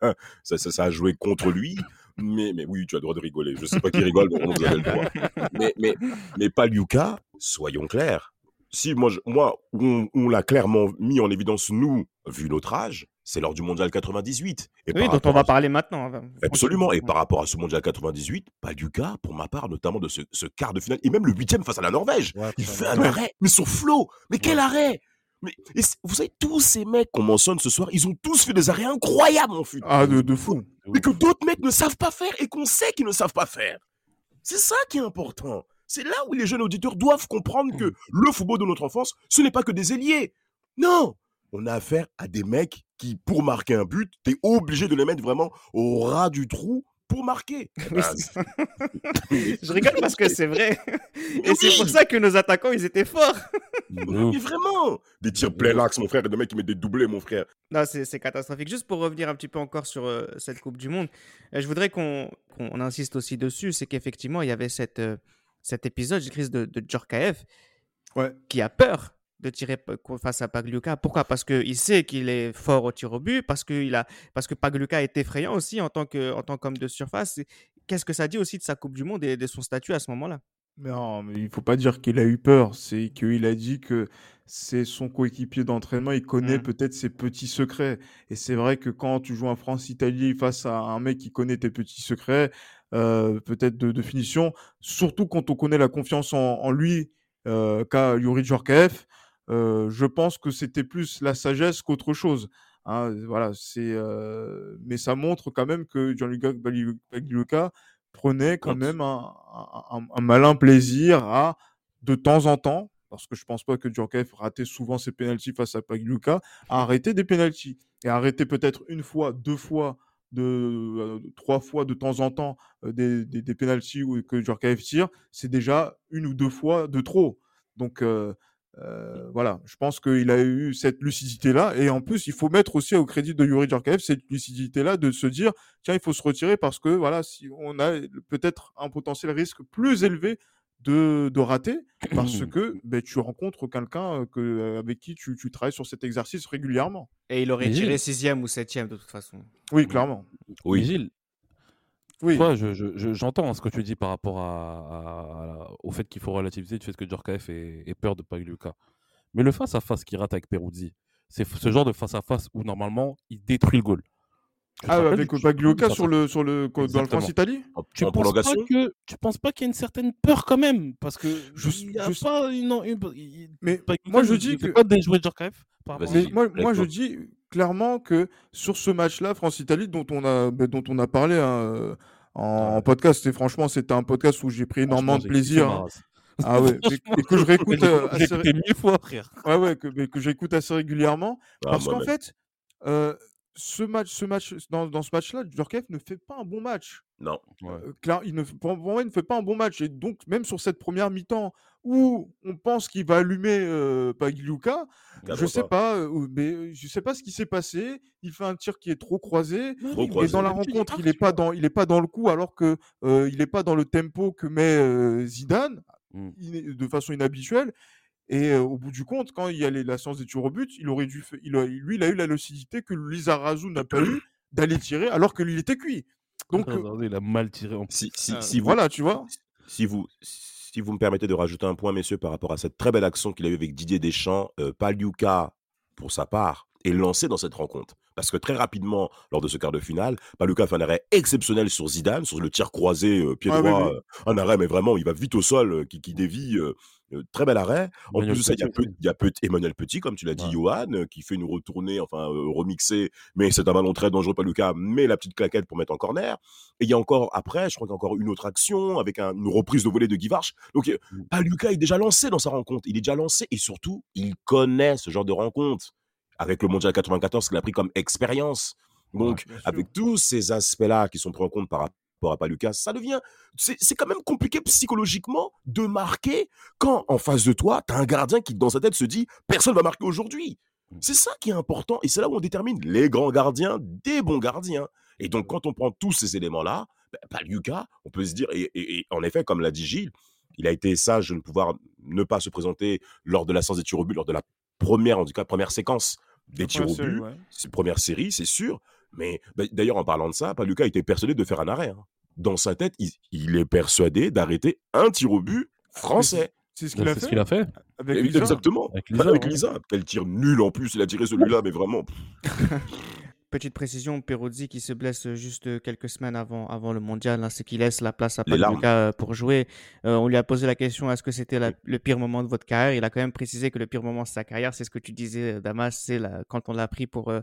ça, ça, ça a joué contre lui. Mais, mais oui, tu as le droit de rigoler. Je sais pas qui rigole, mais on vous avez le droit. Mais, mais, mais pas Luca, soyons clairs. Si moi, moi on, l'a clairement mis en évidence, nous, vu notre âge, c'est lors du mondial 98.
Et oui, dont on va parler maintenant.
Absolument. Et par rapport à ce mondial 98, pas du cas, pour ma part, notamment de ce, ce quart de finale, et même le huitième face à la Norvège. il fait un arrêt, mais sur flot. Mais quel arrêt mais vous savez, tous ces mecs qu'on mentionne ce soir, ils ont tous fait des arrêts incroyables en foot.
Ah, de, de fou.
Mais que d'autres mecs ne savent pas faire et qu'on sait qu'ils ne savent pas faire. C'est ça qui est important. C'est là où les jeunes auditeurs doivent comprendre que le football de notre enfance, ce n'est pas que des ailiers. Non, on a affaire à des mecs qui, pour marquer un but, t'es obligé de les mettre vraiment au ras du trou pour marquer.
je rigole parce que c'est vrai. Et c'est pour ça que nos attaquants, ils étaient forts.
Mais vraiment Des tirs plein l'axe, mon frère, et des mecs qui mettent des doublés, mon frère.
Non, c'est catastrophique. Juste pour revenir un petit peu encore sur euh, cette Coupe du Monde, euh, je voudrais qu'on insiste aussi dessus, c'est qu'effectivement, il y avait cette, euh, cet épisode, j'écris de, de Djorkaeff,
ouais.
qui a peur de tirer face à Pagliuca. Pourquoi? Parce qu'il sait qu'il est fort au tir au but, parce, qu'il a, parce que Pagliuca est effrayant aussi en tant, que, en tant qu'homme de surface. Qu'est-ce que ça dit aussi de sa Coupe du Monde et de son statut à ce moment-là?
Non, mais il ne faut pas dire qu'il a eu peur. C'est qu'il a dit que c'est son coéquipier d'entraînement. Il connaît mmh. peut-être ses petits secrets. Et c'est vrai que quand tu joues en France-Italie face à un mec qui connaît tes petits secrets, euh, peut-être de, finition, surtout quand on connaît la confiance en, lui euh, qu'a Yuri Djorkaeff, je pense que c'était plus la sagesse qu'autre chose. Hein, voilà, c'est, mais ça montre quand même que Gianluca Pagliuca prenait quand même un, malin plaisir à, de temps en temps, parce que je pense pas que Djorkaeff ratait souvent ses pénalties face à Pagliuca, à arrêter des pénalties. Et arrêter peut-être une fois, deux fois, de, trois fois de temps en temps des, des, des pénalties que Djorkaeff tire, c'est déjà une ou deux fois de trop. Donc, euh, voilà, je pense qu'il a eu cette lucidité-là. Et en plus, il faut mettre aussi au crédit de Yuri Djorkaeff cette lucidité-là de se dire tiens, il faut se retirer parce que voilà, si on a peut-être un potentiel risque plus élevé de, de rater parce que ben, tu rencontres quelqu'un que, euh, avec qui tu, tu, travailles sur cet exercice régulièrement.
Et il aurait tiré sixième ou septième de toute façon.
Oui, clairement.
Oui, Gilles. Oui. j'entends ce que tu dis par rapport au fait qu'il faut relativiser du fait que Djorkaeff ait, peur de Pagliuca. Mais le face-à-face qu'il rate avec Peruzzi, c'est ce genre de face-à-face où normalement il détruit le goal.
Ah, avec Pagliuca sur le, sur le, dans le France-Italie
tu, ne penses pas que, tu penses pas qu'il y a une certaine peur quand même? Parce que je, y a pas une,
Mais moi je dis que.
pas déjouer Djorkaeff
moi, moi je dis clairement que sur ce match-là, France-Italie, dont on a, dont on a parlé hein, en, podcast, et franchement, c'était un podcast où j'ai pris énormément de plaisir. Ah ouais, et, que je réécoute euh,
assez... mille fois, frère.
Ouais, ouais, que, que j'écoute assez régulièrement. Ah, parce qu'en fait, euh, ce match, ce match, dans, dans ce match-là, Djurkaeff ne fait pas un bon match.
Non.
Euh, il ne, pour moi, il ne fait pas un bon match. Et donc, même sur cette première mi-temps où on pense qu'il va allumer euh, Pagliuca, je sais pas, euh, mais je sais pas ce qui s'est passé. Il fait un tir qui est trop croisé. et dans la rencontre, il n'est pas dans, il est pas dans le coup, alors que il n'est pas dans le tempo que met Zidane, mmh. de façon inhabituelle. Et au bout du compte, quand il y a la séance des tirs au but, il aurait dû, il lui, il a eu la lucidité que Lizarazu n'a pas eu d'aller tirer alors que lui il était cuit. Donc,
il a mal tiré en
si, si, ah, si
voilà, tu vois.
Si vous, si vous me permettez de rajouter un point, messieurs, par rapport à cette très belle action qu'il a eu avec Didier Deschamps, euh, Paliuka, pour sa part, est lancé dans cette rencontre. Parce que très rapidement, lors de ce quart de finale, Paluca fait un arrêt exceptionnel sur Zidane, sur le tir croisé, pied droit, un arrêt, mais vraiment, il va vite au sol, qui, qui dévie très bel arrêt. En plus de ça, il y a, peu, y a Emmanuel Petit, comme tu l'as dit, Johan, qui fait une retournée, enfin remixée, mais c'est un ballon très dangereux, pas Lucas, mais la petite claquette pour mettre en corner. Et il y a encore, après, je crois qu'il y a encore une autre action avec une reprise de volée de Guivarch. Donc, mmh. Paluca est déjà lancé dans sa rencontre. Il est déjà lancé et surtout, il connaît ce genre de rencontre. Avec le Mondial 94 qu'il a pris comme expérience. Donc, avec tous ces aspects-là qui sont pris en compte par rapport à Palucas, ça devient. C'est quand même compliqué psychologiquement de marquer quand, en face de toi, tu as un gardien qui, dans sa tête, se dit personne va marquer aujourd'hui. Mmh. C'est ça qui est important et c'est là où on détermine les grands gardiens des bons gardiens. Et donc, quand on prend tous ces éléments-là, ben, Paluca, on peut se dire, et, en effet, comme l'a dit Gilles, il a été sage de ne pouvoir ne pas se présenter lors de la séance des tirs au but, lors de la première, en tout cas, première séquence des tirs au but. C'est première série, c'est sûr. Mais bah, d'ailleurs, en parlant de ça, Paluca était persuadé de faire un arrêt. Hein. Dans sa tête, il, est persuadé d'arrêter un tir au but français.
C'est ce qu'il a,
a, fait.
Avec Exactement. Avec Lisa. Quel tir nul en plus. Il a tiré celui-là, mais vraiment.
Petite précision, Peruzzi qui se blesse juste quelques semaines avant, avant le mondial, hein, c'est qu'il laisse la place à Paluca pour jouer. Euh, on lui a posé la question est-ce que c'était le pire moment de votre carrière? Il a quand même précisé que le pire moment de sa carrière, c'est ce que tu disais, Damas, c'est quand on l'a pris pour, euh,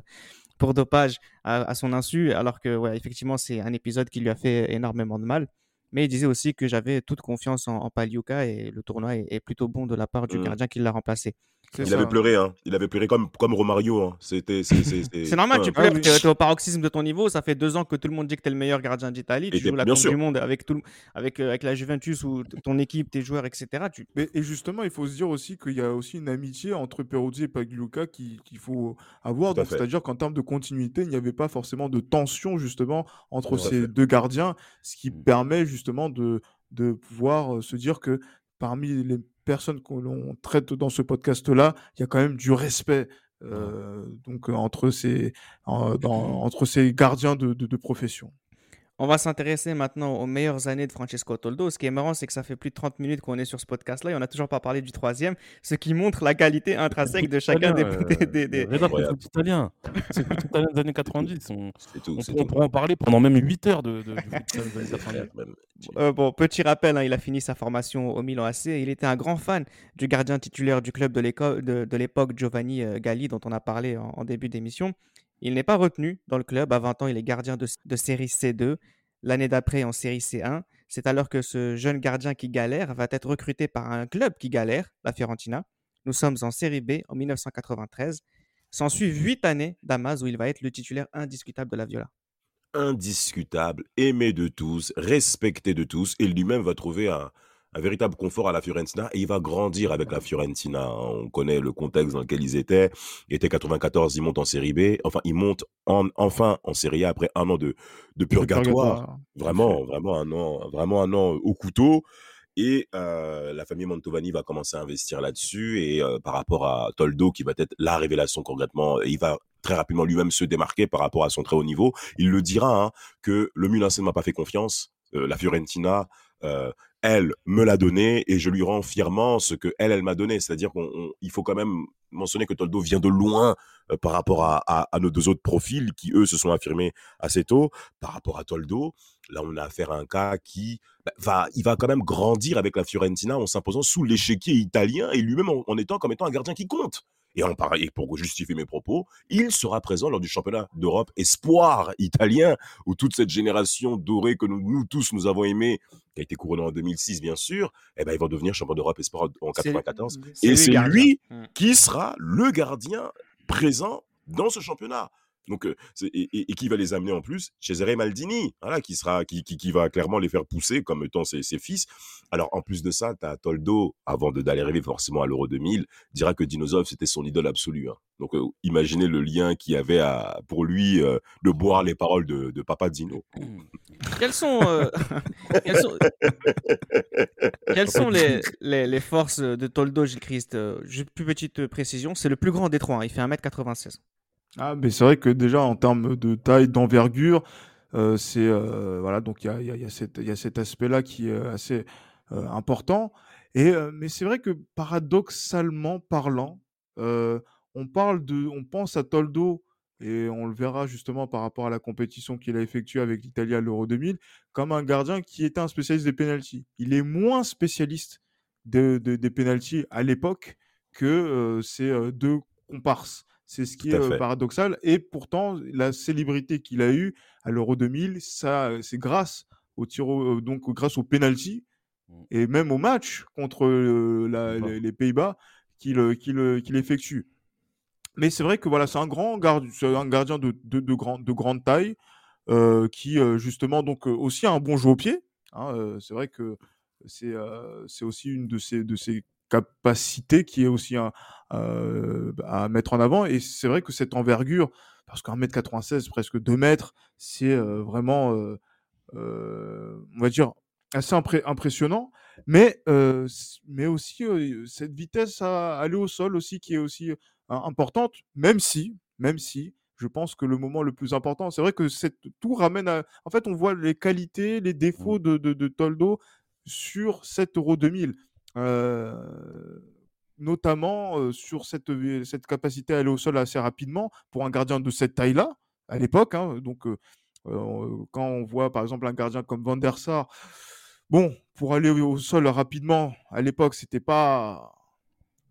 pour dopage à, son insu, alors que, ouais, effectivement, c'est un épisode qui lui a fait énormément de mal. Mais il disait aussi que j'avais toute confiance en, en et le tournoi est, plutôt bon de la part du mmh. gardien qui l'a remplacé.
Il avait pleuré, hein. Il avait pleuré comme, comme Romario. Hein. C'était,
c'est normal, tu pleures. tu es, au paroxysme de ton niveau. Ça fait deux ans que tout le monde dit que tu es le meilleur gardien d'Italie. Tu joues la Coupe du Monde avec, tout, avec, euh, avec la Juventus ou ton équipe, tes joueurs, etc. Tu...
Mais, et justement, il faut se dire aussi qu'il y a aussi une amitié entre Peruzzi et Pagliuca qu'il faut avoir. C'est-à-dire qu'en termes de continuité, il n'y avait pas forcément de tension justement entre ces deux gardiens, ce qui mmh. permet justement de, de pouvoir euh, se dire que parmi les personnes que l'on traite dans ce podcast-là, il y a quand même du respect euh, donc entre ces, entre ces gardiens de profession.
On va s'intéresser maintenant aux meilleures années de Francesco Toldo. Ce qui est marrant, c'est que ça fait plus de 30 minutes qu'on est sur ce podcast-là et on n'a toujours pas parlé du troisième, ce qui montre la qualité intrinsèque de chacun des. des, des,
C'est tout italien. C'est tout italien des années 90. On, tout, on, pourrait en parler pendant même 8 heures de, de,
euh, bon, petit rappel, hein, il a fini sa formation au Milan AC. Il était un grand fan du gardien titulaire du club de l'époque, Giovanni euh, Galli, dont on a parlé en début d'émission. Il n'est pas retenu dans le club. À 20 ans, il est gardien de, série C2. L'année d'après, en série C1. C'est alors que ce jeune gardien qui galère va être recruté par un club qui galère, la Fiorentina. Nous sommes en série B en 1993. S'ensuivent huit années d'Amaz où il va être le titulaire indiscutable de la Viola.
Indiscutable, aimé de tous, respecté de tous, et lui-même va trouver un, un véritable confort à la Fiorentina et il va grandir avec la Fiorentina. Hein. On connaît le contexte dans lequel ils étaient. Il était 94, ils montent en série B. Enfin, ils montent en, enfin en série A après un an de, de purgatoire. Vraiment, vraiment un an, vraiment un an au couteau. Et euh, la famille Mantovani va commencer à investir là-dessus. Et euh, par rapport à Toldo, qui va être la révélation concrètement, il va très rapidement lui-même se démarquer par rapport à son très haut niveau. Il le dira hein, que le Milan ne m'a pas fait confiance. Euh, la Fiorentina elle me l'a donné et je lui rends fièrement ce que elle, elle m'a donné. C'est-à-dire qu'il faut quand même mentionner que Toldo vient de loin euh, par rapport à, nos deux autres profils qui, eux, se sont affirmés assez tôt. Par rapport à Toldo, là, on a affaire à un cas qui bah, va, il va quand même grandir avec la Fiorentina en s'imposant sous l'échiquier italien et lui-même en, étant comme étant un gardien qui compte. Et en pareil, pour justifier mes propos, il sera présent lors du championnat d'Europe espoir italien, où toute cette génération dorée que nous, tous nous avons aimé, qui a été couronné en 2006 bien sûr, eh ben il va devenir champion d'Europe espoir en 94. Et c'est lui qui sera le gardien présent dans ce championnat. Donc, et, qui va les amener en plus? Cesare Maldini, qui, sera, qui, qui, va clairement les faire pousser comme étant ses, fils. Alors, en plus de ça, tu Toldo, avant d'aller arriver forcément à l'Euro 2000, dira que Dinosov, c'était son idole absolue. Hein. Donc, imaginez le lien qu'il y avait pour lui de boire les paroles de, de Papa Dino.
Quelles sont, quelles sont, les, forces de Toldo, Gilles Christ? Plus petite précision, c'est le plus grand des trois. Hein. Il fait 1m96.
Ah, mais c'est vrai que déjà en termes de taille, d'envergure, euh, c'est euh, voilà, donc il y a, y, a, y, a y a, cet aspect-là qui est assez euh, important. Et mais c'est vrai que paradoxalement parlant, on parle de, on pense à Toldo et on le verra justement par rapport à la compétition qu'il a effectuée avec l'Italie à l'Euro 2000 comme un gardien qui était un spécialiste des pénalties. Il est moins spécialiste de, des pénalties à l'époque que ces deux comparses. C'est ce qui est paradoxal. Et pourtant, la célébrité qu'il a eue à l'Euro 2000, ça, c'est grâce au tir, donc grâce au penalty mmh. et même au match contre les, Pays-Bas qu'il qu'il effectue. Mais c'est vrai que voilà, c'est un grand gardien, un gardien de, de, de, grand, de grande taille qui justement donc aussi a un bon jeu au pied. Hein, c'est vrai que c'est aussi une de ses, de ses capacité qui est aussi un, à mettre en avant. Et c'est vrai que cette envergure, parce qu'un mètre 96, presque 2 mètres, c'est euh, vraiment, euh, on va dire, assez impressionnant. Mais, mais aussi cette vitesse à aller au sol aussi qui est aussi importante, même si, même si, je pense que le moment le plus important, c'est vrai que cette, tout ramène à. En fait, on voit les qualités, les défauts mmh. de, de, de Toldo sur cet Euro 2000 notamment sur cette, cette capacité à aller au sol assez rapidement pour un gardien de cette taille-là, à l'époque. Hein, donc, quand on voit par exemple un gardien comme Van der Sar, bon, pour aller au sol rapidement, à l'époque, c'était pas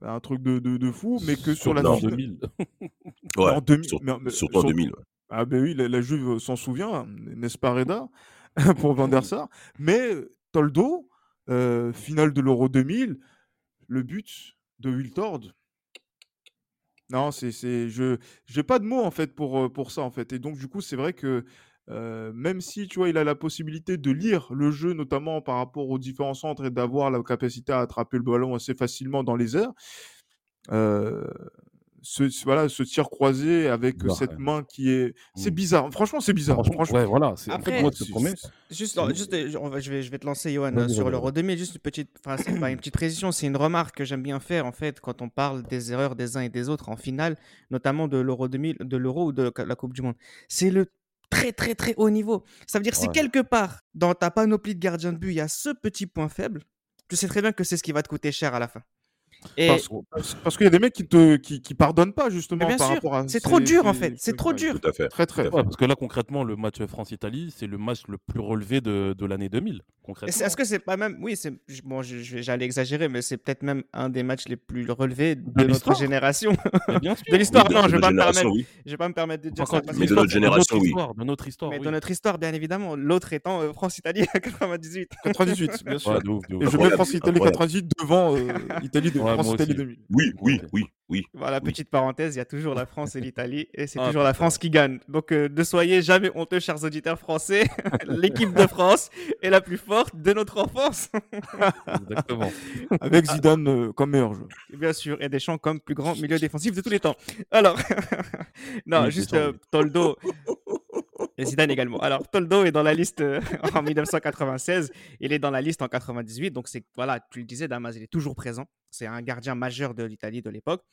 un truc de, de, fou, mais que sur la
en 2000. ouais, en 2000. surtout en 2000.
Ah ben oui, la, Juve s'en souvient, n'est-ce pas Reda, pour Van der Sar. Mais Toldo, finale de l'Euro 2000, le but de Wiltord. Non, c'est, c'est, je, j'ai pas de mots en fait pour, pour ça en fait. Et donc du coup, c'est vrai que même si tu vois, il a la possibilité de lire le jeu, notamment par rapport aux différents centres et d'avoir la capacité à attraper le ballon assez facilement dans les airs, ce, voilà, ce tir croisé avec cette main qui est. C'est mmh. bizarre. Franchement, c'est bizarre. Franchement,
ouais, voilà.
Après, moi, juste, juste je, vais, je vais te lancer, Johan, sur l'Euro 2000. Juste une petite, enfin, c'est pas une petite précision, c'est une remarque que j'aime bien faire, en fait, quand on parle des erreurs des uns et des autres en finale, notamment de l'Euro 2000, de l'Euro ou de la Coupe du Monde. C'est le très, très, très haut niveau. Ça veut dire, si quelque part, dans ta panoplie de gardiens de but, il y a ce petit point faible, tu sais très bien que c'est ce qui va te coûter cher à la fin.
Parce, qu'il y a des mecs qui te qui, qui pardonnent pas justement par rapport à.
C'est trop dur en fait. C'est trop dur.
Tout à fait.
Très très.
parce que là concrètement le match France-Italie c'est le match le plus relevé de, de l'année 2000 concrètement.
Est-ce que c'est pas même oui c'est bon j'allais exagérer mais c'est peut-être même un des matchs les plus relevés de, notre génération. de l'histoire non je vais pas me permettre je vais pas me permettre de dire ça.
Mais de notre génération oui.
De notre histoire.
Mais de notre histoire bien évidemment l'autre étant euh, France-Italie à 98.
98 bien sûr. Et je mets France-Italie 98 devant euh, Italie de
oui, oui, oui, oui.
Voilà, petite parenthèse, il y a toujours la France et l'Italie, et c'est ah, toujours la France qui gagne. Donc euh, ne soyez jamais honteux, chers auditeurs français. L'équipe de France est la plus forte de notre enfance.
Exactement. Avec Zidane euh, comme meilleur joueur.
Bien sûr, et Deschamps comme plus grand milieu défensif de tous les temps. Alors, non, juste euh, Toldo. Et Zidane également. Alors, Toldo est dans la liste euh, en 1996. Il est dans la liste en 98. Donc, c'est voilà, tu le disais, Damas, il est toujours présent. C'est un gardien majeur de l'Italie de l'époque.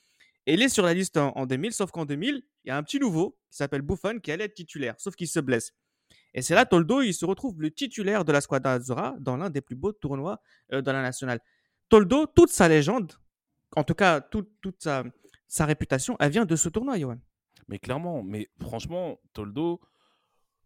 Et il est sur la liste en, 2000, sauf qu'en 2000, il y a un petit nouveau qui s'appelle Buffon qui allait être titulaire, sauf qu'il se blesse. Et c'est là, Toldo, il se retrouve le titulaire de la Squadra Azzurra dans l'un des plus beaux tournois euh, de la nationale. Toldo, toute sa légende, en tout cas, toute sa, sa réputation, elle vient de ce tournoi, Johan.
Mais clairement, mais franchement, Toldo,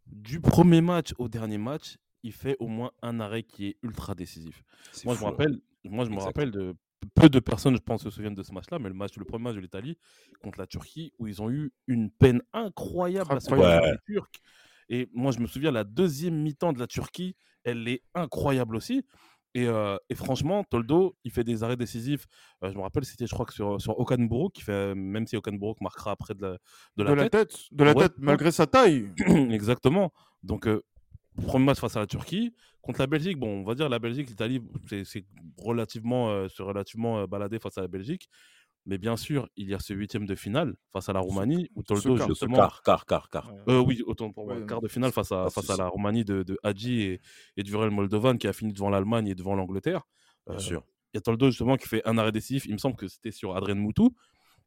du premier match au dernier match, il fait au moins un arrêt qui est ultra décisif. Moi, je me hein. rappelle, moi, je me rappelle de peu de personnes, je pense, se souviennent de ce match-là, mais le match, le premier match de l'Italie contre la Turquie, où ils ont eu une peine incroyable à se les Turcs. Et moi, je me souviens, la deuxième mi-temps de la Turquie, elle est incroyable aussi. Et, euh, et, franchement, Toldo, il fait des arrêts décisifs. Euh, je me rappelle, c'était, je crois, que sur, sur Okanburo, qui fait, même si Okanburo marquera après de la, de la, tête.
De la tête, malgré sa taille.
Exactement. Donc, euh, premier match face à la Turquie. Contre la Belgique, bon, on va dire la Belgique, l'Italie, c'est, relativement, relativement baladé face à la Belgique. Mais bien sûr, il y a ce huitième de finale face à la Roumanie où Toldo justement.
Quart, quart, quart, quart.
Euh, oui, autant pour moi. quart de finale face à, face à la Roumanie de, de Hadji et, et du Moldovan qui a fini devant l'Allemagne et devant l'Angleterre.
Bien euh, sûr.
Il y a Toldo justement qui fait un arrêt décisif. Il me semble que c'était sur Adrien Moutou.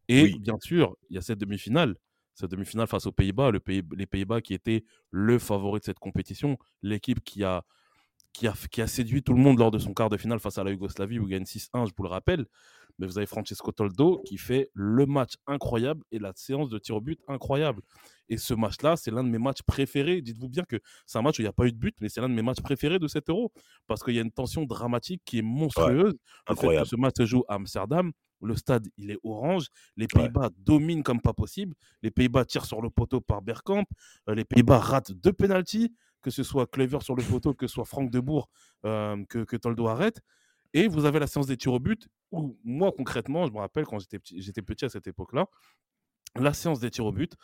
Et bien sûr, il y a cette demi-finale. Cette demi-finale face aux Pays-Bas, le pays, les Pays-Bas qui étaient le favori de cette compétition, l'équipe qui a qui a, qui a séduit tout le monde lors de son quart de finale face à la Yougoslavie où il gagne 6-1, je vous le rappelle. Mais vous avez Francesco Toldo qui fait le match incroyable et la séance de tir au but incroyable. Et ce match-là, c'est l'un de mes matchs préférés. Dites-vous bien que c'est un match où il n'y a pas eu de but, mais c'est l'un de mes matchs préférés de cet euro. Parce qu'il y a une tension dramatique qui est monstrueuse. incroyable. ce match se joue à Amsterdam. Le stade, il est orange. Les Pays-Bas dominent comme pas possible. Les Pays-Bas tirent sur le poteau par Bergkamp. Euh, les Pays-Bas ratent deux pénalties, que ce soit Clever sur le poteau, que ce soit Franck Debourg, euh, que, que Toldo arrête. Et vous avez la séance des tirs au but, où moi, concrètement, je me rappelle quand j'étais petit, petit à cette époque-là, la séance des tirs au but,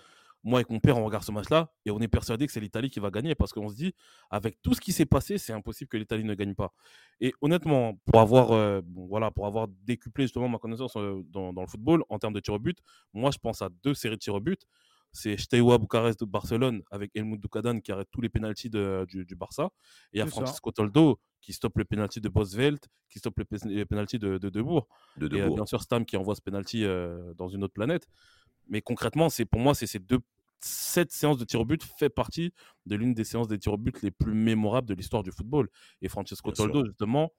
moi et mon père, on regarde ce match-là et on est persuadé que c'est l'Italie qui va gagner parce qu'on se dit, avec tout ce qui s'est passé, c'est impossible que l'Italie ne gagne pas. Et honnêtement, pour avoir, euh, voilà, pour avoir décuplé justement ma connaissance euh, dans, le football en termes de tirs au but, moi je pense à deux séries de tirs au but. C'est Steaua Bucarest de Barcelone avec Helmut Dukadan qui arrête tous les pénalties du, du, Barça. Et il y a Francisco Toldo qui stoppe le pénalty de Bosvelt, qui stoppe le, pénalty de, de, Debourg. De Et euh, bien sûr Stam qui envoie ce pénalty dans une autre planète. Mais concrètement, c'est pour moi, c'est ces deux cette séance de tir au but fait partie de l'une des séances des tirs au but les plus mémorables de l'histoire du football. Et Francesco Toldo, justement,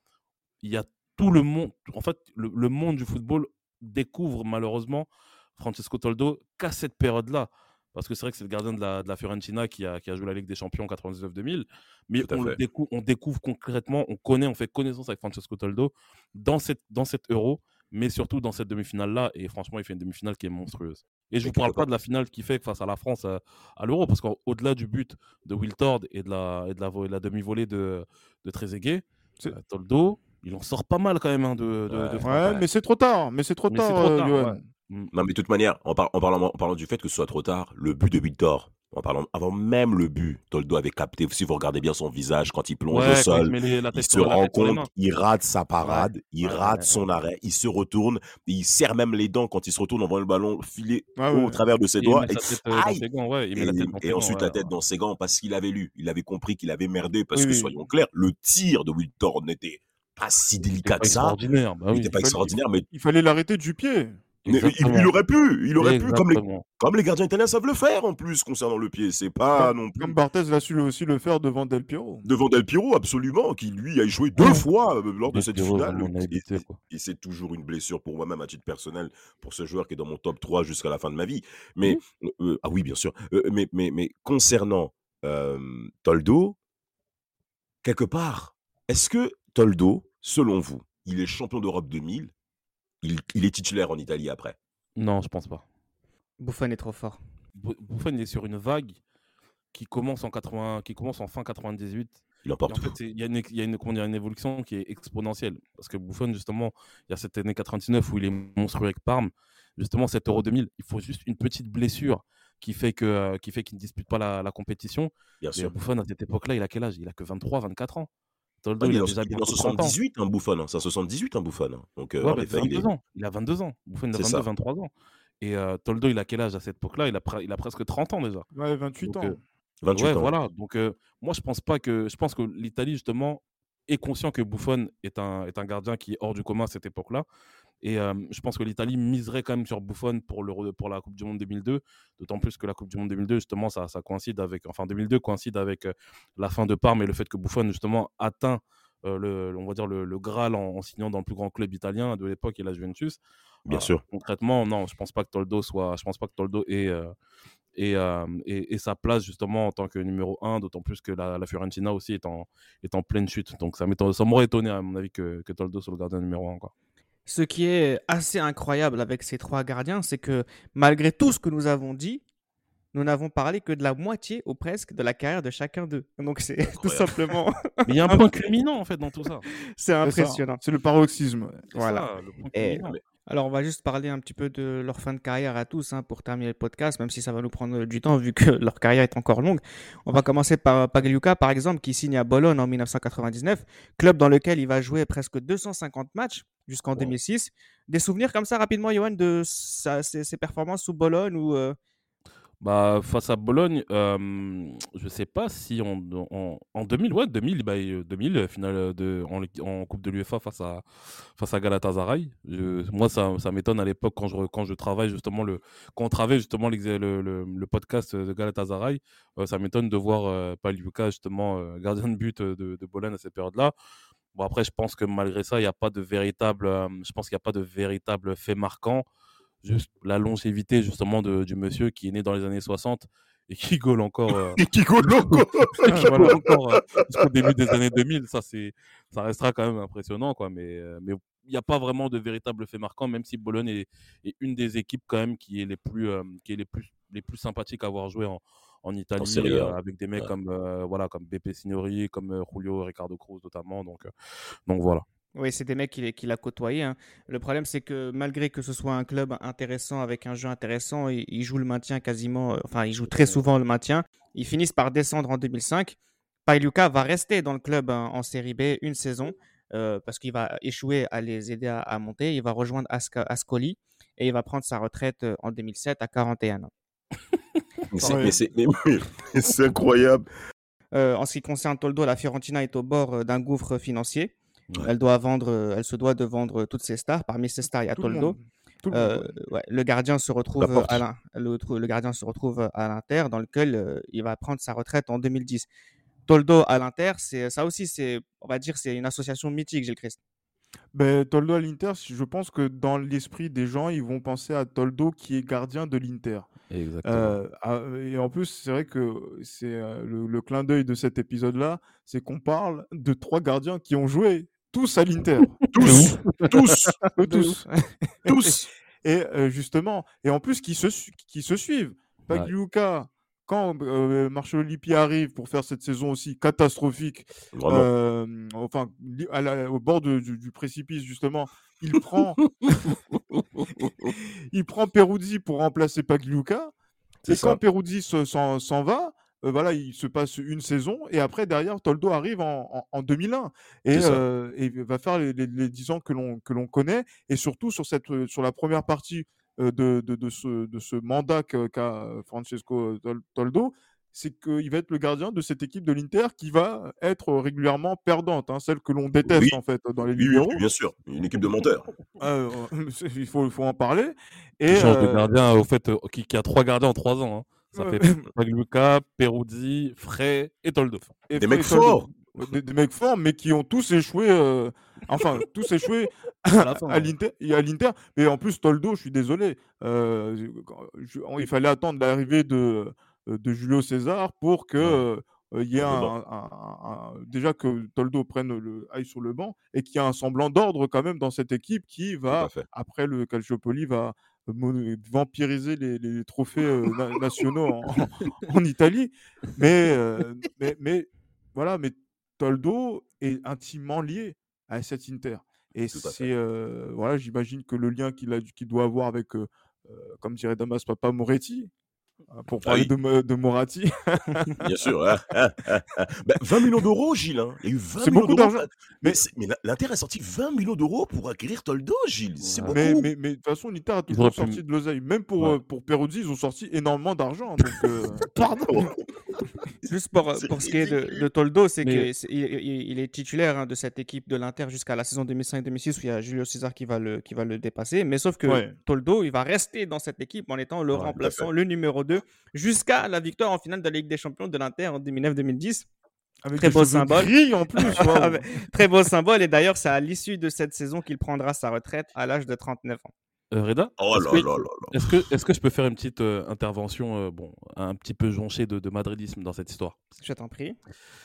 il y a tout le monde, en fait, le, monde du football découvre malheureusement Francesco Toldo qu'à cette période-là. Parce que c'est vrai que c'est le gardien de la, de la Fiorentina qui a, qui a, joué la Ligue des Champions en 99-2000. Mais on, le découvre, on découvre concrètement, on connaît, on fait connaissance avec Francesco Toldo dans cette, dans cette Euro mais surtout dans cette demi-finale-là. Et franchement, il fait une demi-finale qui est monstrueuse. Et je ne vous parle pas de la finale qu'il fait face à la France euh, à, l'Euro, parce qu'au-delà du but de Wiltord et de la, et de la, demi-volée de, de Trezeguet, euh, Toldo, il en sort pas mal quand même hein, de,
ouais. mais c'est trop tard. Mais c'est trop tard, euh,
mm. Non, mais de toute manière, en, parlant, en, parlant, du fait que ce soit trop tard, le but de Wiltord, en parlant, avant même le but, Toldo avait capté, si vous regardez bien son visage quand il plonge au sol, il, se rend compte, il rate sa parade, il rate son arrêt, il se retourne, il serre même les dents quand il se retourne, on voit le ballon filer au travers de ses doigts. Et, ensuite la tête dans ses gants parce qu'il avait lu, il avait compris qu'il avait merdé parce que soyons clairs, le tir de Wiltor n'était pas si délicat que ça.
il
n'était pas extraordinaire, mais
il fallait l'arrêter du pied
il, aurait pu, il aurait pu, comme les, comme les gardiens italiens savent le faire en plus concernant le pied. C'est pas
comme,
non plus.
Comme Barthez va su aussi le faire devant Del Piero.
Devant Del Piero, absolument, qui lui a échoué deux fois euh, lors de cette finale. Et, c'est toujours une blessure pour moi-même à titre personnel, pour ce joueur qui est dans mon top 3 jusqu'à la fin de ma vie. Mais, euh, euh, ah oui, bien sûr. mais, mais, mais concernant Toldo, quelque part, est-ce que Toldo, selon vous, il est champion d'Europe 2000 il, est titulaire en Italie après.
Non, je pense pas.
Buffon est trop fort.
Buffon est sur une vague qui commence en 80, qui commence en fin 98.
Il emporte.
En fait, il y a, une, y a une, une, évolution qui est exponentielle. Parce que Buffon, justement, il y a cette année 99 où il est monstrueux avec Parme. Justement, cet Euro 2000, il faut juste une petite blessure qui fait que euh, qui fait qu'il ne dispute pas la, compétition.
Bien sûr.
Buffon, à cette époque-là, il a quel âge? Il a que 23, 24 ans.
Toldo, il, a déjà bien 78, un Buffon. Hein. C'est 78, un Buffon. Hein. Donc,
euh, ouais, bah, il, est... ans. il a 22 ans. Buffon, il a 22, 23 ans. Et euh, Toldo, il a quel âge à cette époque-là? Il a, il a presque 30 ans déjà.
Ouais, 28 ans.
28
ouais,
ans.
voilà. Donc, moi, je pense pas que. Je pense que l'Italie, justement, est conscient que Buffon est un, est un gardien qui est hors du commun à cette époque-là. Et je pense que l'Italie miserait quand même sur Buffon pour, le, pour la Coupe du Monde 2002, d'autant plus que la Coupe du Monde 2002, justement, ça, ça coïncide avec, enfin 2002 coïncide avec la fin de Parme et le fait que Buffon, justement, atteint le, on va dire le, Graal en, signant dans le plus grand club italien de l'époque et la Juventus.
Bien sûr.
Concrètement, non, je pense pas que Toldo soit, je pense pas que Toldo ait, et, et, sa place justement en tant que numéro 1, d'autant plus que la, Fiorentina aussi est en, est en pleine chute. Donc ça m'aurait étonné à mon avis que, que Toldo soit le gardien numéro 1. Quoi.
Ce qui est assez incroyable avec ces trois gardiens, c'est que malgré tout ce que nous avons dit, nous n'avons parlé que de la moitié ou presque de la carrière de chacun d'eux. Donc c'est tout simplement.
Mais il y a un point culminant en fait dans tout ça.
C'est impressionnant.
C'est le paroxysme.
Voilà. Alors, on va juste parler un petit peu de leur fin de carrière à tous hein, pour terminer le podcast, même si ça va nous prendre du temps vu que leur carrière est encore longue. On va commencer par Pagliuca, par exemple, qui signe à Bologne en 1999, club dans lequel il va jouer presque 250 matchs jusqu'en 2006. Des souvenirs comme ça rapidement, Johan, de ses, performances sous Bologne ou euh,
Bah, face à Bologne, euh, je sais pas si en, en, en 2000, ouais, 2000, bah, 2000 euh, finale de, en, en Coupe de l'UEFA face à, face à Galatasaray. moi, ça, ça m'étonne à l'époque quand je, quand je travaille justement le, quand on travaille justement le, le, le podcast de Galatasaray, euh, ça m'étonne de voir euh, Paliuka justement gardien de but de, de Bologne à cette période-là. Bon, après, je pense que malgré ça, il n'y a pas de véritable, je pense qu'il n'y a pas de véritable fait marquant juste la longévité justement de, du monsieur qui est né dans les années 60 et qui gaule encore. Euh,
et qui gaule encore,
encore euh, jusqu'au début des années 2000. Ça, c'est, ça restera quand même impressionnant, quoi. Mais, euh, mais il n'y a pas vraiment de véritable fait marquant, même si Bologne est, est, une des équipes quand même qui est les plus, qui est les plus, les plus sympathiques à avoir joué en, en Italie, avec des mecs comme, voilà, comme Beppe Signori, comme Julio Ricardo Cruz notamment. Donc, donc voilà.
Oui, c'est des mecs qu'il qui a côtoyé. Hein. Le problème, c'est que malgré que ce soit un club intéressant avec un jeu intéressant, ils, jouent le maintien quasiment, euh, enfin, ils jouent très souvent le maintien. Ils finissent par descendre en 2005. Pailuka va rester dans le club hein, en série B une saison euh, parce qu'il va échouer à les aider à, monter. Il va rejoindre Ascoli et il va prendre sa retraite euh, en 2007 à 41 ans.
mais c'est incroyable.
en ce qui concerne Toldo, la Fiorentina est au bord d'un gouffre financier. Elle doit vendre, euh, elle se doit de vendre toutes ses stars. Parmi ses stars, il y a Toldo. Le, euh, le, gardien se retrouve à le, le, gardien se retrouve à l'Inter, dans lequel euh, il va prendre sa retraite en 2010. Toldo à l'Inter, c'est ça aussi, c'est on va dire, c'est une association mythique, Gilles Christ.
Ben, Toldo à l'Inter, je pense que dans l'esprit des gens, ils vont penser à Toldo qui est gardien de l'Inter.
Exactement.
Ah, et en plus, c'est vrai que c'est le, le, clin d'œil de cet épisode-là, c'est qu'on parle de trois gardiens qui ont joué tous à l'Inter.
tous, tous,
tous, tous. Et euh, justement, et en plus, qui se, qui se suivent. Pagliuca, quand euh, Marcelo Lippi arrive pour faire cette saison aussi catastrophique, euh, enfin, au bord du, précipice, justement, il prend, il prend Peruzzi pour remplacer Pagliuca. Et quand Peruzzi s'en va, euh, voilà, il se passe une saison et après derrière Toldo arrive en, 2001 euh, et, va faire les, les, 10 ans que l'on que l'on connaît et surtout sur cette euh, sur la première partie de, de, ce, de ce mandat qu'a Francesco Toldo, c'est qu'il va être le gardien de cette équipe de l'Inter qui va être régulièrement perdante, hein, celle que l'on déteste en fait dans les libéraux.
Oui, bien sûr, une équipe de menteurs.
il, faut, il faut en parler.
Et, change de gardien au fait qui, qui, a trois gardiens en trois ans. Hein. Ça fait Pagliuca, Peruzzi, Frey et Toldo.
des mecs forts
des, mecs forts, mais qui ont tous échoué. Euh, enfin, tous échoué à l'Inter. À l'Inter. Mais en plus, Toldo, je suis désolé. Euh, il fallait attendre l'arrivée de, de Julio César pour que. Euh, il y ait un, déjà que Toldo prenne le aille sur le banc et qu'il y a un semblant d'ordre quand même dans cette équipe qui va après le Calciopoli va vampiriser les, trophées euh, nationaux en, Italie. Mais, euh, mais, mais, voilà, mais Toldo est intimement lié à cette Inter. Et c'est euh, voilà, j'imagine que le lien qu'il a, qu'il doit avoir avec, comme dirait Damas Papa Moretti, ah, pour ah parler de, de, Moratti.
Bien sûr. 20 hein. bah, millions d'euros, Gilles. Hein. Il y a eu 20
c'est beaucoup d'argent.
Mais, mais l'Inter a sorti 20 millions d'euros pour acquérir Toldo, Gilles. C'est beaucoup.
Mais, mais, de toute façon, l'Inter a toujours sorti de l'oseille. Même pour, euh, pour Peruzzi, ils ont sorti énormément d'argent. Euh,
Pardon.
Juste pour, pour ce qui est de, de Toldo, c'est qu'il il, est titulaire hein, de cette équipe de l'Inter jusqu'à la saison 2005-2006 où il y a Julio César qui va le, qui va le dépasser. Mais sauf que Toldo, il va rester dans cette équipe en étant le remplaçant, le numéro 2 jusqu'à la victoire en finale de la Ligue des Champions de l'Inter en 2009-2010.
très beau symbole. en plus.
très beau symbole. Et d'ailleurs, c'est à l'issue de cette saison qu'il prendra sa retraite à l'âge de 39 ans.
Euh, Reda
oh là là là
Est-ce que, est que je peux faire une petite euh, intervention, euh, bon, un petit peu jonchée de, madridisme dans cette histoire?
Je t'en prie.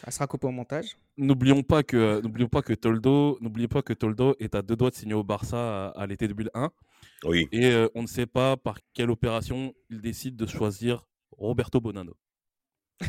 Elle sera coupée au montage.
N'oublions pas que, n'oublions pas que Toldo, n'oubliez pas que Toldo est à deux doigts de signer au Barça à, l'été 2001.
Oui.
Et on ne sait pas par quelle opération il décide de choisir Roberto Bonanno.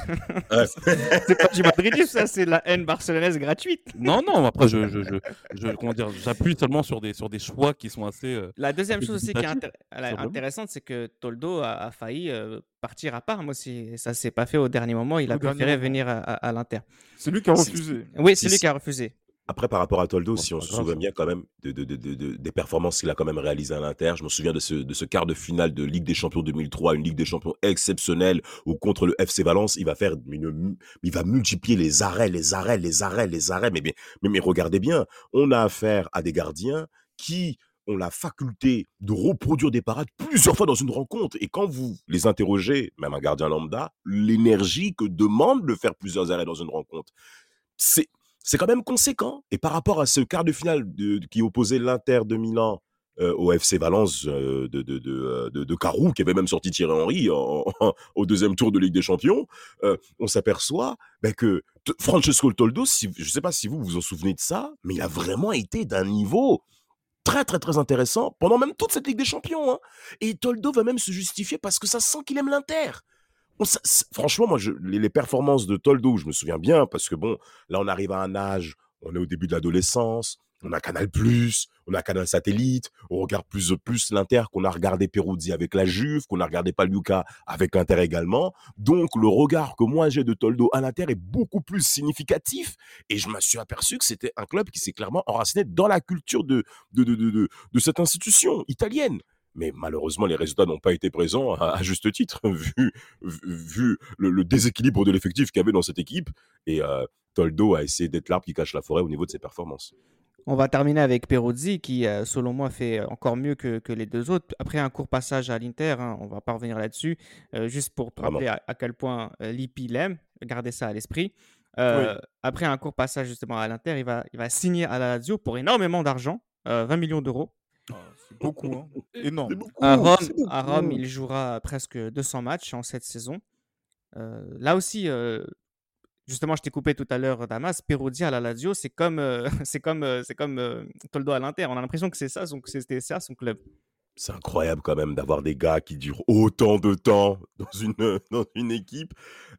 c'est pas du madridisme, ça, c'est la haine barcelonaise gratuite.
Non, non, après, je, je, je, comment dire, j'appuie seulement sur des, sur des choix qui sont assez. Euh,
la deuxième chose aussi qui est intéressante, c'est que Toldo a, failli euh, partir à Parme aussi. Ça s'est pas fait au dernier moment. Il a préféré venir à, à, l'Inter.
C'est lui qui a refusé.
Oui, c'est lui qui a refusé.
Après, par rapport à Toldo, si on se souvient bien quand même de, des performances qu'il a quand même réalisées à l'Inter, je me souviens de ce, quart de finale de Ligue des Champions 2003, une Ligue des Champions exceptionnelle où contre le FC Valence, il va faire il va multiplier les arrêts, les arrêts, les arrêts, les arrêts. Mais, mais, mais regardez bien, on a affaire à des gardiens qui ont la faculté de reproduire des parades plusieurs fois dans une rencontre. Et quand vous les interrogez, même un gardien lambda, l'énergie que demande de faire plusieurs arrêts dans une rencontre, c'est c'est quand même conséquent. Et par rapport à ce quart de finale qui opposait l'Inter de Milan euh, au FC Valence euh, de, de, euh, de, de, Carou, qui avait même sorti Thierry Henry au deuxième tour de Ligue des Champions, on s'aperçoit ben, que Francesco Toldo, je ne sais pas si vous vous en souvenez de ça, mais il a vraiment été d'un niveau très très très intéressant pendant même toute cette Ligue des Champions. Hein. Et Toldo va même se justifier parce que ça sent qu'il aime l'Inter franchement, moi, je, les, performances de Toldo, je me souviens bien, parce que bon, là, on arrive à un âge, on est au début de l'adolescence, on a Canal+, on a Canal Satellite, on regarde plus plus l'Inter qu'on a regardé Peruzzi avec la Juve, qu'on a regardé Paluca avec l'Inter également. Donc le regard que moi j'ai de Toldo à l'Inter est beaucoup plus significatif et je me suis aperçu que c'était un club qui s'est clairement enraciné dans la culture de de, de, de, de cette institution italienne mais malheureusement, les résultats n'ont pas été présents à, juste titre, vu, vu le, déséquilibre de l'effectif qu'il y avait dans cette équipe. Et euh, Toldo a essayé d'être l'arbre qui cache la forêt au niveau de ses performances.
On va terminer avec Peruzzi, qui, euh, selon moi, fait encore mieux que, les deux autres. Après un court passage à l'Inter, hein, on va pas revenir là-dessus, euh, juste pour te rappeler à, quel point Lippi l'aime, garder ça à l'esprit. Après un court passage justement à l'Inter, il va, il va signer à la Lazio pour énormément d'argent, 20 millions d'euros.
Beaucoup, hein. énorme.
à Rome, à Rome, il jouera presque 200 matchs en cette saison. Euh, là aussi, euh, justement, je t'ai coupé tout à l'heure, Damas. Peruzzi à la Lazio, c'est comme, euh, c'est comme, c'est comme Toldo à l'Inter. On a l'impression que c'est ça, c'était ça son club.
C'est incroyable quand même d'avoir des gars qui durent autant de temps dans une, dans une équipe.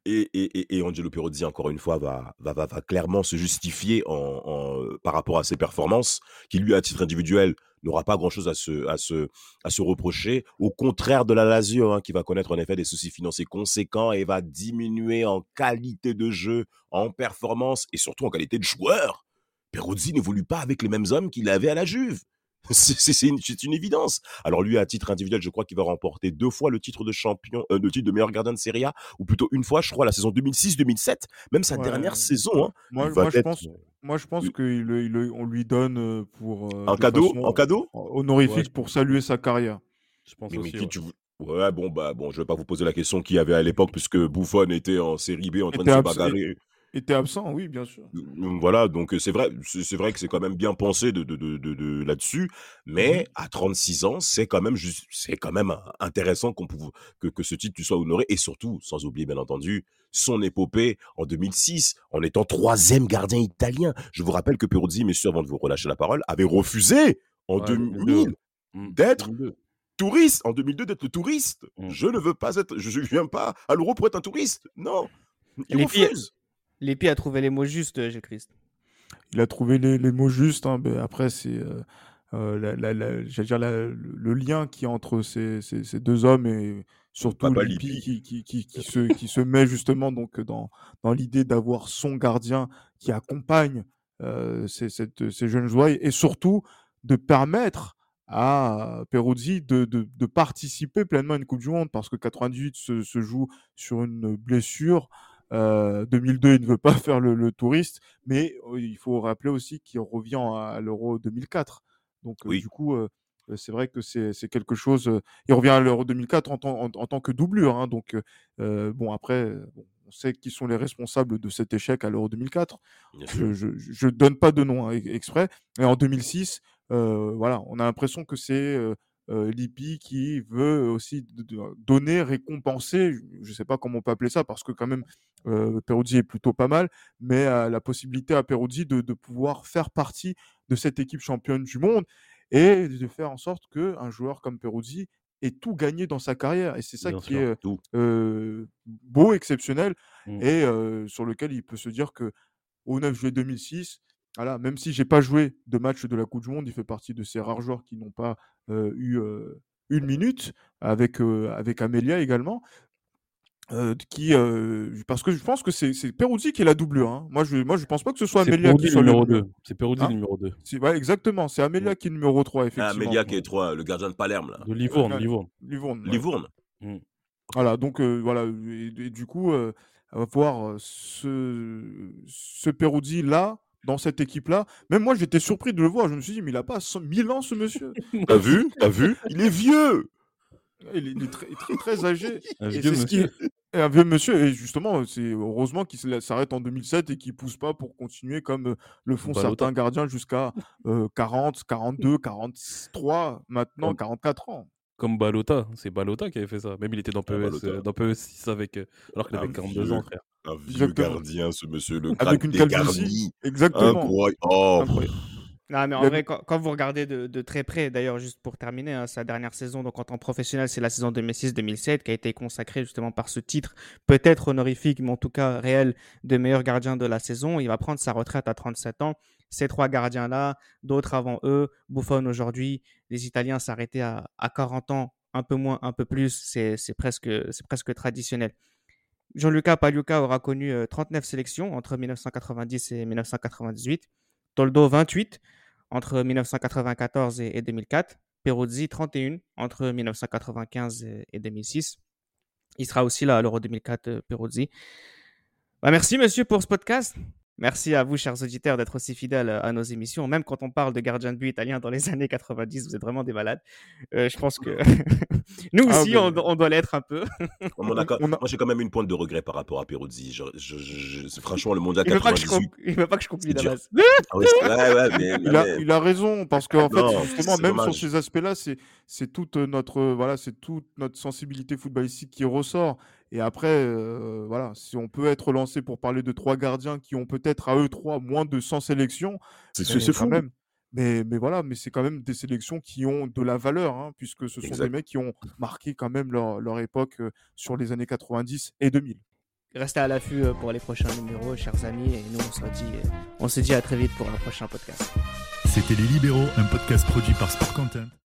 Et, et, et Angelo Peruzzi, encore une fois, va, va, va, va clairement se justifier en, par rapport à ses performances, qui lui, à titre individuel, n'aura pas grand-chose à se, à, se, à se reprocher. Au contraire de la Lazio, hein, qui va connaître en effet des soucis financiers conséquents et va diminuer en qualité de jeu, en performance et surtout en qualité de joueur. Peruzzi n'évolue pas avec les mêmes hommes qu'il avait à la Juve. C'est une, une, évidence. Alors lui, à titre individuel, je crois qu'il va remporter deux fois le titre de champion, euh, le titre de meilleur gardien de Serie A, ou plutôt une fois, je crois, la saison 2006-2007, même sa dernière saison. Hein,
moi, moi je pense, moi, je pense qu'on lui donne euh, pour
euh, un cadeau, en cadeau?
honorifique pour saluer sa carrière.
Je pense aussi. ouais. bon bah bon, je vais pas vous poser la question qui avait à l'époque puisque Buffon était en série B en train de se bagarrer
était absent, oui, bien sûr.
Voilà, donc c'est vrai, c'est vrai que c'est quand même bien pensé de, de, de, de là-dessus, mais à 36 ans, c'est quand même juste, c'est quand même intéressant qu'on que, que ce titre soit honoré, et surtout, sans oublier bien entendu, son épopée en 2006, en étant troisième gardien italien. Je vous rappelle que Peruzzi, messieurs, avant de vous relâcher la parole, avait refusé en 2000 mmh. d'être touriste, en 2002 d'être le touriste. Mmh. Je ne veux pas être, je ne viens pas à l'euro pour être un touriste. Non, il refuse.
Lépi a trouvé les mots justes, euh, Gilles Christ.
Il a trouvé les, mots justes. Hein, après, c'est euh, euh, dire le lien qui est entre ces, deux hommes et surtout Lépi qui, qui, se, qui se met justement donc dans, dans l'idée d'avoir son gardien qui accompagne ces, ces, jeunes joueurs et surtout de permettre à Peruzzi de, de, participer pleinement à une Coupe du Monde parce que 98 se, se joue sur une blessure 2002, euh, il ne veut pas faire le, touriste, mais il faut rappeler aussi qu'il revient à, l'Euro 2004. Donc, du coup, c'est vrai que c'est quelque chose. il revient à l'Euro 2004 en, tant que doublure. Hein, donc, bon, après, on sait qui sont les responsables de cet échec à l'Euro 2004. Je ne donne pas de nom hein, exprès. Et en 2006, voilà, on a l'impression que c'est euh, Lippi qui veut aussi donner, récompenser, je ne sais pas comment on peut appeler ça, parce que quand même euh, Peruzzi est plutôt pas mal, mais la possibilité à Peruzzi de, pouvoir faire partie de cette équipe championne du monde et de faire en sorte qu'un joueur comme Peruzzi ait tout gagné dans sa carrière. Et c'est ça qui est euh, beau, exceptionnel, mmh. et sur lequel il peut se dire que au 9 juillet 2006, voilà, même si j'ai pas joué de match de la Coupe du Monde, il fait partie de ces rares joueurs qui n'ont pas eu une minute avec, avec Amelia également. qui, parce que je pense que c'est Peruzzi qui est la double hein. Moi, je moi je pense pas que ce soit
Amelia
qui
soit le numéro 2. C'est Peruzzi
hein?
numéro 2.
Ouais, exactement. C'est Amelia qui est numéro 3, effectivement.
Ah, Amelia qui est 3, le gardien de Palerme, là.
De Livourne, Livourne.
Livourne.
Livourne.
Mmh.
Voilà, donc voilà, et, du coup, voir ce, ce Peruzzi là, dans cette équipe-là. Même moi, j'étais surpris de le voir. Je me suis dit, mais il a pas 1000 ans, ce monsieur.
T'as vu T'as vu? Il est vieux
il est, très, très, très, âgé.
Un vieux monsieur.
un vieux monsieur. Et justement, c'est heureusement qu'il s'arrête en 2007 et qu'il pousse pas pour continuer comme le font certains gardiens jusqu'à 40, 42, 43, maintenant 44 ans.
Comme Balota, c'est Balota qui avait fait ça. Même il était dans PES, euh, dans PES 6 avec, euh, alors qu'il avait 42 ans, frère.
Un vieux gardien, ce monsieur, le
Avec une calvitie. Exactement.
Incroyable. Oh.
Non, mais en vrai, quand, vous regardez de, très près, d'ailleurs, juste pour terminer, hein, sa dernière saison donc en tant que professionnel, c'est la saison 2006-2007 qui a été consacrée justement par ce titre, peut-être honorifique, mais en tout cas réel, de meilleur gardien de la saison. Il va prendre sa retraite à 37 ans ces trois gardiens-là, d'autres avant eux, Buffon aujourd'hui, les Italiens s'arrêtaient à, 40 ans, un peu moins, un peu plus, c'est presque, presque traditionnel. Gianluca Pagliuca aura connu 39 euh, sélections entre 1990 et 1998, Toldo 28 entre 1994 et, 2004, Peruzzi 31 entre 1995 et, 2006. Il sera aussi là à l'Euro 2004, euh, Peruzzi. Bah, merci monsieur pour ce podcast. Merci à vous, chers auditeurs, d'être aussi fidèles à nos émissions. Même quand on parle de gardien de but italien dans les années 90, vous êtes vraiment des malades. Euh, je pense que nous ah, aussi, on, doit l'être un peu.
Moi, j'ai quand même une pointe de regret par rapport à Peruzzi. franchement, le mondial 98.
Il ne veut pas que je la base.
il, a, raison, parce qu'en fait, justement, même sur ces aspects-là, c'est toute notre, voilà, toute notre sensibilité footballistique qui ressort. Et après, euh, voilà, si on peut être lancé pour parler de trois gardiens qui ont peut-être à eux trois moins de 100 sélections,
c'est fou.
Même, mais, mais voilà, mais c'est quand même des sélections qui ont de la valeur, hein, puisque ce sont des mecs qui ont marqué quand même leur, leur époque euh, sur les années 90 et 2000.
Restez à l'affût euh, pour les prochains numéros, chers amis, et nous on se dit, on se dit à très vite pour un prochain podcast.
C'était Les Libéraux, un podcast produit par Sport Content.